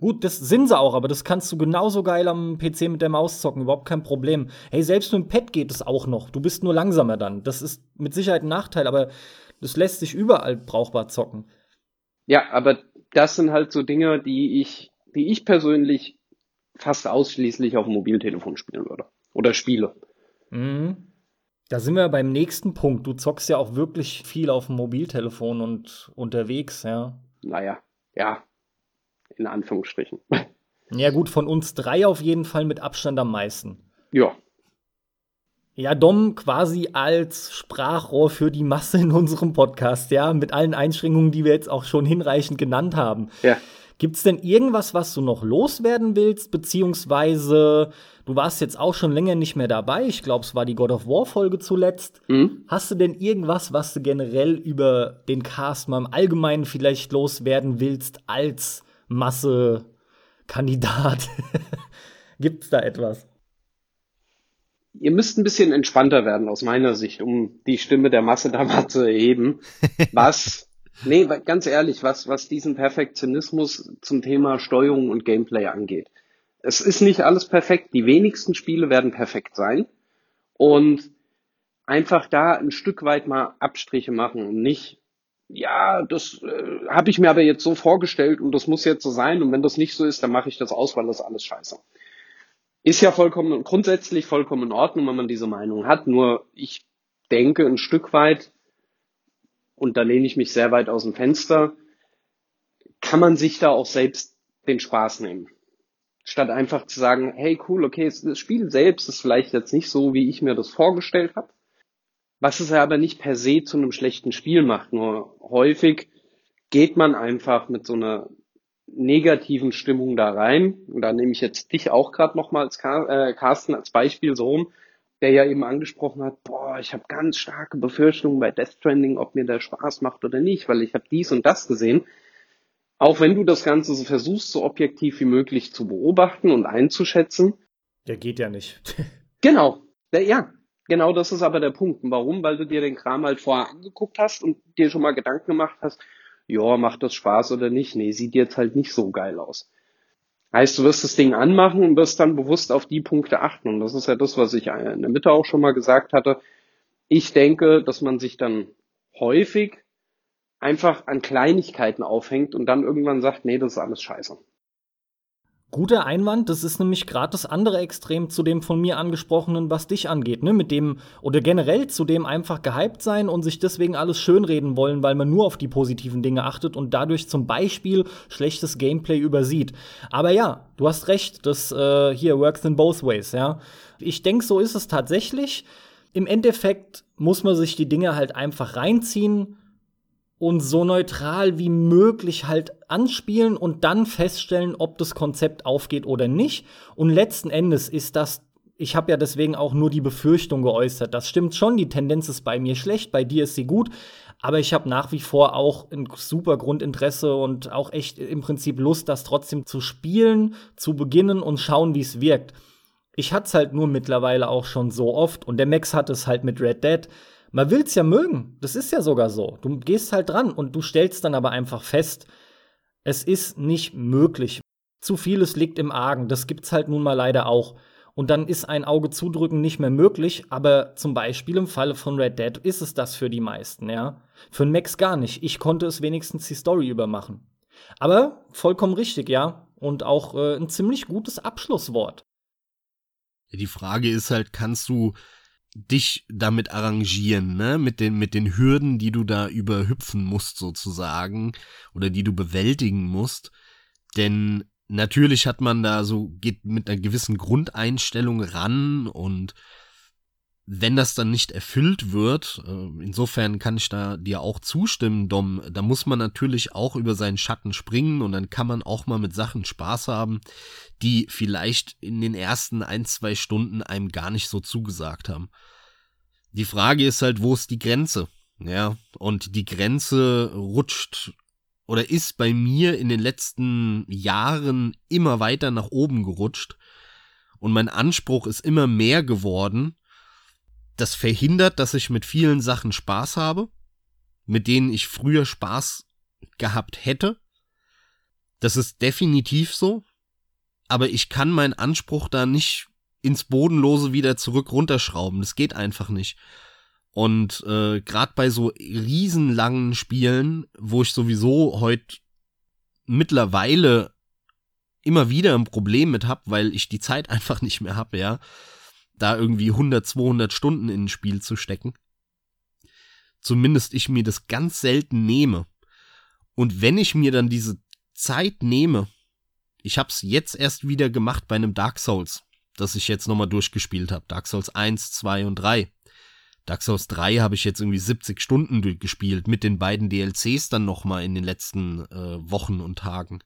Gut, das sind sie auch, aber das kannst du genauso geil am PC mit der Maus zocken, überhaupt kein Problem. Hey, selbst mit dem Pad geht es auch noch. Du bist nur langsamer dann. Das ist mit Sicherheit ein Nachteil, aber das lässt sich überall brauchbar zocken. Ja, aber das sind halt so Dinge, die ich, die ich persönlich fast ausschließlich auf dem Mobiltelefon spielen würde. Oder spiele. Mhm. Da sind wir beim nächsten Punkt. Du zockst ja auch wirklich viel auf dem Mobiltelefon und unterwegs, ja. Naja, ja. In Anführungsstrichen. Ja, gut, von uns drei auf jeden Fall mit Abstand am meisten. Ja. Ja, Dom quasi als Sprachrohr für die Masse in unserem Podcast, ja, mit allen Einschränkungen, die wir jetzt auch schon hinreichend genannt haben. Ja. Gibt es denn irgendwas, was du noch loswerden willst, beziehungsweise du warst jetzt auch schon länger nicht mehr dabei? Ich glaube, es war die God of War Folge zuletzt. Mhm. Hast du denn irgendwas, was du generell über den Cast mal im Allgemeinen vielleicht loswerden willst als Massekandidat? [laughs] Gibt es da etwas? Ihr müsst ein bisschen entspannter werden aus meiner Sicht, um die Stimme der Masse da mal zu erheben. [laughs] Was Nee, ganz ehrlich, was, was diesen Perfektionismus zum Thema Steuerung und Gameplay angeht. Es ist nicht alles perfekt. Die wenigsten Spiele werden perfekt sein. Und einfach da ein Stück weit mal Abstriche machen und nicht, ja, das äh, habe ich mir aber jetzt so vorgestellt und das muss jetzt so sein und wenn das nicht so ist, dann mache ich das aus, weil das alles scheiße. Ist ja vollkommen, grundsätzlich vollkommen in Ordnung, wenn man diese Meinung hat. Nur ich denke ein Stück weit, und da lehne ich mich sehr weit aus dem Fenster, kann man sich da auch selbst den Spaß nehmen. Statt einfach zu sagen, hey cool, okay, das Spiel selbst ist vielleicht jetzt nicht so, wie ich mir das vorgestellt habe, was es ja aber nicht per se zu einem schlechten Spiel macht. Nur häufig geht man einfach mit so einer negativen Stimmung da rein. Und da nehme ich jetzt dich auch gerade nochmal als äh, Carsten als Beispiel so rum der ja eben angesprochen hat, boah, ich habe ganz starke Befürchtungen bei Death Stranding, ob mir der Spaß macht oder nicht, weil ich habe dies und das gesehen. Auch wenn du das Ganze so versuchst, so objektiv wie möglich zu beobachten und einzuschätzen. Der geht ja nicht. [laughs] genau. Der, ja, genau das ist aber der Punkt. Warum? Weil du dir den Kram halt vorher angeguckt hast und dir schon mal Gedanken gemacht hast, ja, macht das Spaß oder nicht? Nee, sieht jetzt halt nicht so geil aus. Heißt, du wirst das Ding anmachen und wirst dann bewusst auf die Punkte achten. Und das ist ja das, was ich in der Mitte auch schon mal gesagt hatte. Ich denke, dass man sich dann häufig einfach an Kleinigkeiten aufhängt und dann irgendwann sagt, nee, das ist alles scheiße. Guter Einwand, das ist nämlich gerade das andere Extrem zu dem von mir angesprochenen, was dich angeht, ne? Mit dem, oder generell zu dem einfach gehypt sein und sich deswegen alles schönreden wollen, weil man nur auf die positiven Dinge achtet und dadurch zum Beispiel schlechtes Gameplay übersieht. Aber ja, du hast recht, das äh, hier works in both ways, ja. Ich denke, so ist es tatsächlich. Im Endeffekt muss man sich die Dinge halt einfach reinziehen und so neutral wie möglich halt anspielen und dann feststellen, ob das Konzept aufgeht oder nicht. Und letzten Endes ist das, ich habe ja deswegen auch nur die Befürchtung geäußert. Das stimmt schon, die Tendenz ist bei mir schlecht, bei dir ist sie gut. Aber ich habe nach wie vor auch ein super Grundinteresse und auch echt im Prinzip Lust, das trotzdem zu spielen, zu beginnen und schauen, wie es wirkt. Ich hatte es halt nur mittlerweile auch schon so oft und der Max hat es halt mit Red Dead man will's ja mögen. Das ist ja sogar so. Du gehst halt dran und du stellst dann aber einfach fest, es ist nicht möglich. Zu vieles liegt im Argen. Das gibt's halt nun mal leider auch. Und dann ist ein Auge zudrücken nicht mehr möglich, aber zum Beispiel im Falle von Red Dead ist es das für die meisten, ja. Für Max gar nicht. Ich konnte es wenigstens die Story übermachen. Aber vollkommen richtig, ja. Und auch äh, ein ziemlich gutes Abschlusswort. Die Frage ist halt, kannst du dich damit arrangieren, ne? Mit den, mit den Hürden, die du da überhüpfen musst, sozusagen, oder die du bewältigen musst. Denn natürlich hat man da so, geht mit einer gewissen Grundeinstellung ran und wenn das dann nicht erfüllt wird, äh, insofern kann ich da dir auch zustimmen, Dom, da muss man natürlich auch über seinen Schatten springen und dann kann man auch mal mit Sachen Spaß haben, die vielleicht in den ersten ein, zwei Stunden einem gar nicht so zugesagt haben. Die Frage ist halt, wo ist die Grenze? Ja, und die Grenze rutscht oder ist bei mir in den letzten Jahren immer weiter nach oben gerutscht und mein Anspruch ist immer mehr geworden, das verhindert, dass ich mit vielen Sachen Spaß habe, mit denen ich früher Spaß gehabt hätte. Das ist definitiv so. Aber ich kann meinen Anspruch da nicht ins Bodenlose wieder zurück runterschrauben. Das geht einfach nicht. Und äh, gerade bei so riesenlangen Spielen, wo ich sowieso heute mittlerweile immer wieder ein Problem mit hab, weil ich die Zeit [laughs] einfach nicht mehr hab, ja, da irgendwie 100, 200 Stunden in ein Spiel zu stecken. Zumindest ich mir das ganz selten nehme. Und wenn ich mir dann diese Zeit nehme, ich hab's jetzt erst wieder gemacht bei einem Dark Souls, das ich jetzt nochmal durchgespielt habe. Dark Souls 1, 2 und 3. Dark Souls 3 habe ich jetzt irgendwie 70 Stunden durchgespielt, mit den beiden DLCs dann nochmal in den letzten äh, Wochen und Tagen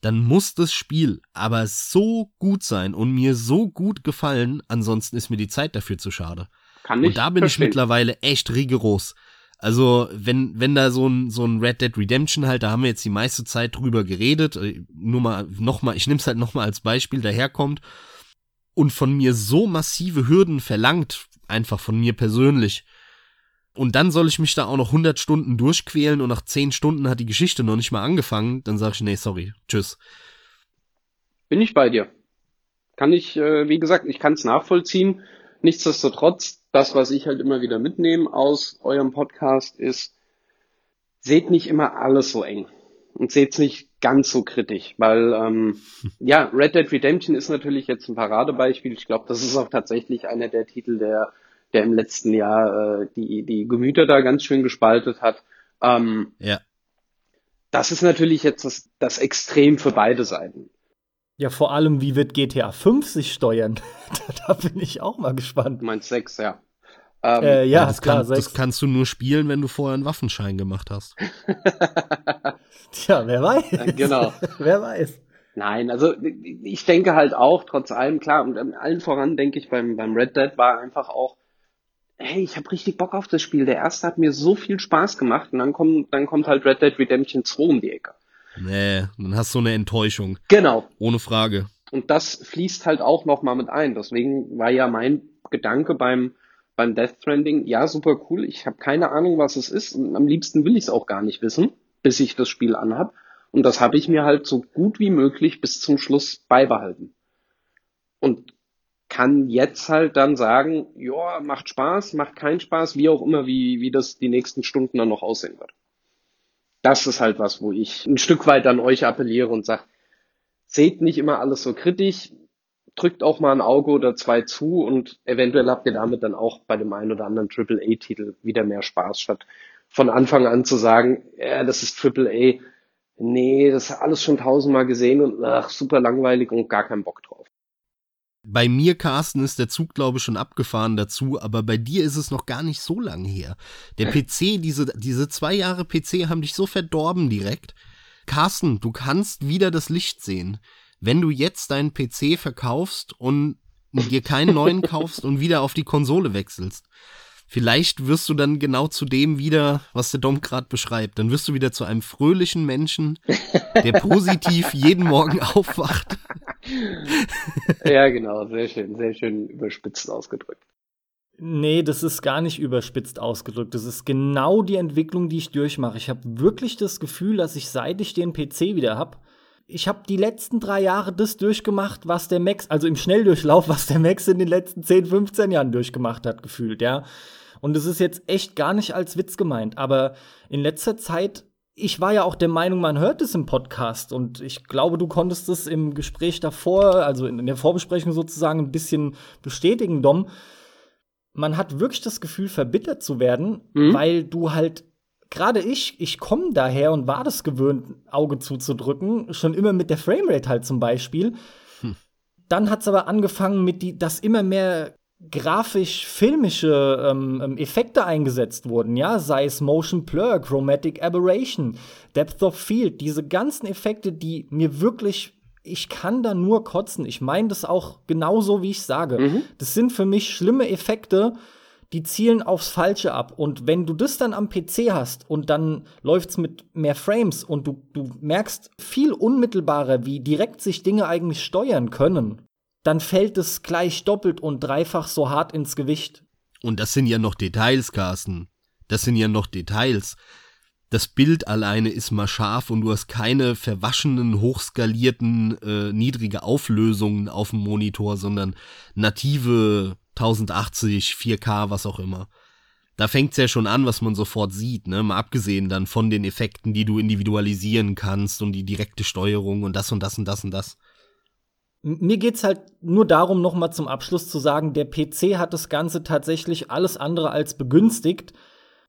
dann muss das Spiel aber so gut sein und mir so gut gefallen, ansonsten ist mir die Zeit dafür zu schade. Kann ich und da bin verstehen. ich mittlerweile echt rigoros. Also, wenn, wenn da so ein, so ein Red Dead Redemption halt, da haben wir jetzt die meiste Zeit drüber geredet, äh, nur mal, nochmal, ich nehme es halt nochmal als Beispiel, daherkommt und von mir so massive Hürden verlangt, einfach von mir persönlich, und dann soll ich mich da auch noch 100 Stunden durchquälen und nach 10 Stunden hat die Geschichte noch nicht mal angefangen, dann sage ich, nee, sorry, tschüss. Bin ich bei dir. Kann ich, äh, wie gesagt, ich kann es nachvollziehen. Nichtsdestotrotz, das, was ich halt immer wieder mitnehme aus eurem Podcast, ist, seht nicht immer alles so eng und seht's nicht ganz so kritisch, weil ähm, [laughs] ja, Red Dead Redemption ist natürlich jetzt ein Paradebeispiel. Ich glaube, das ist auch tatsächlich einer der Titel, der der im letzten Jahr äh, die, die Gemüter da ganz schön gespaltet hat. Ähm, ja. Das ist natürlich jetzt das, das Extrem für beide Seiten. Ja, vor allem, wie wird GTA 5 sich steuern? [laughs] da bin ich auch mal gespannt. Du meinst 6, ja. Ähm, äh, ja, ja das, klar, kann, das kannst du nur spielen, wenn du vorher einen Waffenschein gemacht hast. [laughs] Tja, wer weiß. Ja, genau. [laughs] wer weiß. Nein, also ich denke halt auch, trotz allem, klar, und allen voran denke ich beim, beim Red Dead war einfach auch, hey, ich habe richtig Bock auf das Spiel. Der erste hat mir so viel Spaß gemacht und dann kommt, dann kommt halt Red Dead Redemption 2 um die Ecke. Nee, dann hast du eine Enttäuschung. Genau. Ohne Frage. Und das fließt halt auch nochmal mit ein. Deswegen war ja mein Gedanke beim, beim Death Stranding, ja, super cool. Ich habe keine Ahnung, was es ist. Und am liebsten will ich es auch gar nicht wissen, bis ich das Spiel anhab. Und das habe ich mir halt so gut wie möglich bis zum Schluss beibehalten. Und kann jetzt halt dann sagen, ja, macht Spaß, macht keinen Spaß, wie auch immer, wie, wie das die nächsten Stunden dann noch aussehen wird. Das ist halt was, wo ich ein Stück weit an euch appelliere und sage, seht nicht immer alles so kritisch, drückt auch mal ein Auge oder zwei zu und eventuell habt ihr damit dann auch bei dem einen oder anderen AAA-Titel wieder mehr Spaß, statt von Anfang an zu sagen, ja, das ist AAA, nee, das ist alles schon tausendmal gesehen und ach, super langweilig und gar keinen Bock drauf. Bei mir, Carsten, ist der Zug, glaube ich, schon abgefahren dazu, aber bei dir ist es noch gar nicht so lang her. Der PC, diese, diese zwei Jahre PC haben dich so verdorben direkt. Carsten, du kannst wieder das Licht sehen. Wenn du jetzt deinen PC verkaufst und dir keinen neuen [laughs] kaufst und wieder auf die Konsole wechselst. Vielleicht wirst du dann genau zu dem wieder, was der Dom gerade beschreibt. Dann wirst du wieder zu einem fröhlichen Menschen, der positiv jeden Morgen [laughs] aufwacht. [laughs] ja, genau, sehr schön, sehr schön überspitzt ausgedrückt. Nee, das ist gar nicht überspitzt ausgedrückt. Das ist genau die Entwicklung, die ich durchmache. Ich habe wirklich das Gefühl, dass ich seit ich den PC wieder habe, ich habe die letzten drei Jahre das durchgemacht, was der Max, also im Schnelldurchlauf, was der Max in den letzten 10, 15 Jahren durchgemacht hat, gefühlt, ja. Und es ist jetzt echt gar nicht als Witz gemeint, aber in letzter Zeit, ich war ja auch der Meinung, man hört es im Podcast und ich glaube, du konntest es im Gespräch davor, also in der Vorbesprechung sozusagen ein bisschen bestätigen, Dom. Man hat wirklich das Gefühl, verbittert zu werden, mhm. weil du halt gerade ich, ich komme daher und war das gewöhnt, Auge zuzudrücken, schon immer mit der Framerate halt zum Beispiel. Hm. Dann hat es aber angefangen mit die, dass immer mehr grafisch-filmische ähm, ähm, Effekte eingesetzt wurden, ja, sei es Motion Blur, Chromatic Aberration, Depth of Field, diese ganzen Effekte, die mir wirklich, ich kann da nur kotzen. Ich meine das auch genauso, wie ich sage. Mhm. Das sind für mich schlimme Effekte, die zielen aufs Falsche ab. Und wenn du das dann am PC hast und dann läuft's mit mehr Frames und du, du merkst viel unmittelbarer, wie direkt sich Dinge eigentlich steuern können, dann fällt es gleich doppelt und dreifach so hart ins Gewicht. Und das sind ja noch Details, Carsten. Das sind ja noch Details. Das Bild alleine ist mal scharf und du hast keine verwaschenen, hochskalierten, äh, niedrige Auflösungen auf dem Monitor, sondern native 1080, 4K, was auch immer. Da fängt's ja schon an, was man sofort sieht, ne? Mal abgesehen dann von den Effekten, die du individualisieren kannst und die direkte Steuerung und das und das und das und das. Mir geht's halt nur darum, noch mal zum Abschluss zu sagen, der PC hat das Ganze tatsächlich alles andere als begünstigt.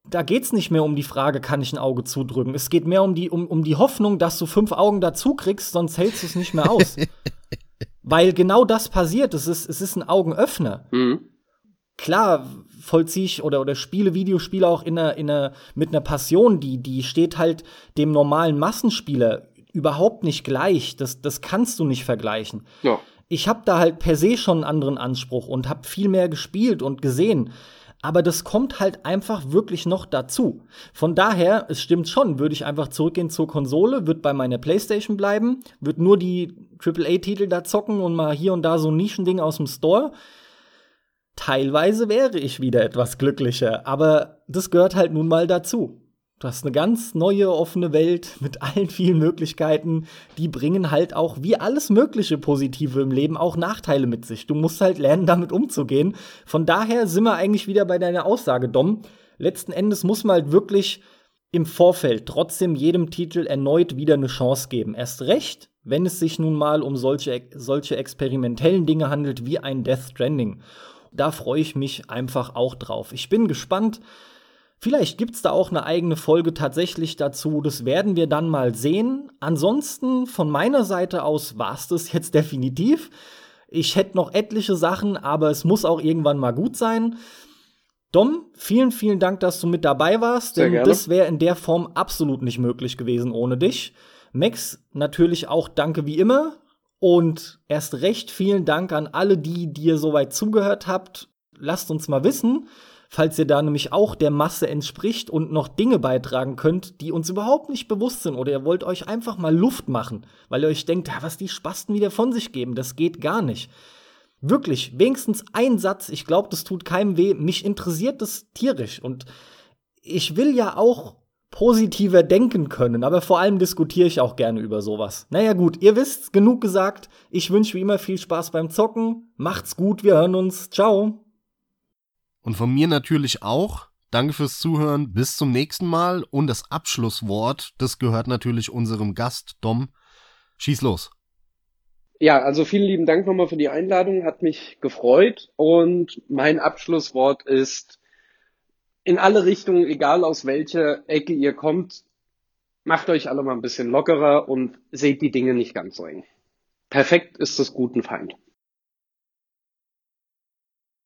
Da geht's nicht mehr um die Frage, kann ich ein Auge zudrücken. Es geht mehr um die, um, um die Hoffnung, dass du fünf Augen dazu kriegst, sonst hältst du es nicht mehr aus. [laughs] Weil genau das passiert. Es ist, es ist ein Augenöffner. Mhm. Klar vollziehe ich oder, oder spiele Videospiele auch in einer, in einer, mit einer Passion, die, die steht halt dem normalen Massenspieler überhaupt nicht gleich. Das, das kannst du nicht vergleichen. Ja. Ich habe da halt per se schon einen anderen Anspruch und habe viel mehr gespielt und gesehen. Aber das kommt halt einfach wirklich noch dazu. Von daher, es stimmt schon, würde ich einfach zurückgehen zur Konsole, würde bei meiner Playstation bleiben, würde nur die AAA-Titel da zocken und mal hier und da so ein Nischending aus dem Store. Teilweise wäre ich wieder etwas glücklicher, aber das gehört halt nun mal dazu. Du hast eine ganz neue, offene Welt mit allen vielen Möglichkeiten. Die bringen halt auch, wie alles Mögliche Positive im Leben, auch Nachteile mit sich. Du musst halt lernen, damit umzugehen. Von daher sind wir eigentlich wieder bei deiner Aussage, Dom. Letzten Endes muss man halt wirklich im Vorfeld trotzdem jedem Titel erneut wieder eine Chance geben. Erst recht, wenn es sich nun mal um solche, solche experimentellen Dinge handelt wie ein Death Stranding. Da freue ich mich einfach auch drauf. Ich bin gespannt, Vielleicht gibt's da auch eine eigene Folge tatsächlich dazu. Das werden wir dann mal sehen. Ansonsten von meiner Seite aus war's das jetzt [laughs] definitiv. Ich hätte noch etliche Sachen, aber es muss auch irgendwann mal gut sein. Dom, vielen, vielen Dank, dass du mit dabei warst, denn das wäre in der Form absolut nicht möglich gewesen ohne dich. Max, natürlich auch danke wie immer. Und erst recht vielen Dank an alle, die dir soweit zugehört habt. Lasst uns mal wissen, falls ihr da nämlich auch der Masse entspricht und noch Dinge beitragen könnt, die uns überhaupt nicht bewusst sind oder ihr wollt euch einfach mal Luft machen, weil ihr euch denkt, ja, was die Spasten wieder von sich geben, das geht gar nicht. Wirklich, wenigstens ein Satz, ich glaube, das tut keinem weh, mich interessiert das tierisch und ich will ja auch positiver denken können, aber vor allem diskutiere ich auch gerne über sowas. Naja gut, ihr wisst, genug gesagt. Ich wünsche wie immer viel Spaß beim Zocken. Macht's gut, wir hören uns. Ciao. Und von mir natürlich auch. Danke fürs Zuhören. Bis zum nächsten Mal. Und das Abschlusswort, das gehört natürlich unserem Gast, Dom. Schieß los. Ja, also vielen lieben Dank nochmal für die Einladung. Hat mich gefreut. Und mein Abschlusswort ist, in alle Richtungen, egal aus welcher Ecke ihr kommt, macht euch alle mal ein bisschen lockerer und seht die Dinge nicht ganz so eng. Perfekt ist das guten Feind.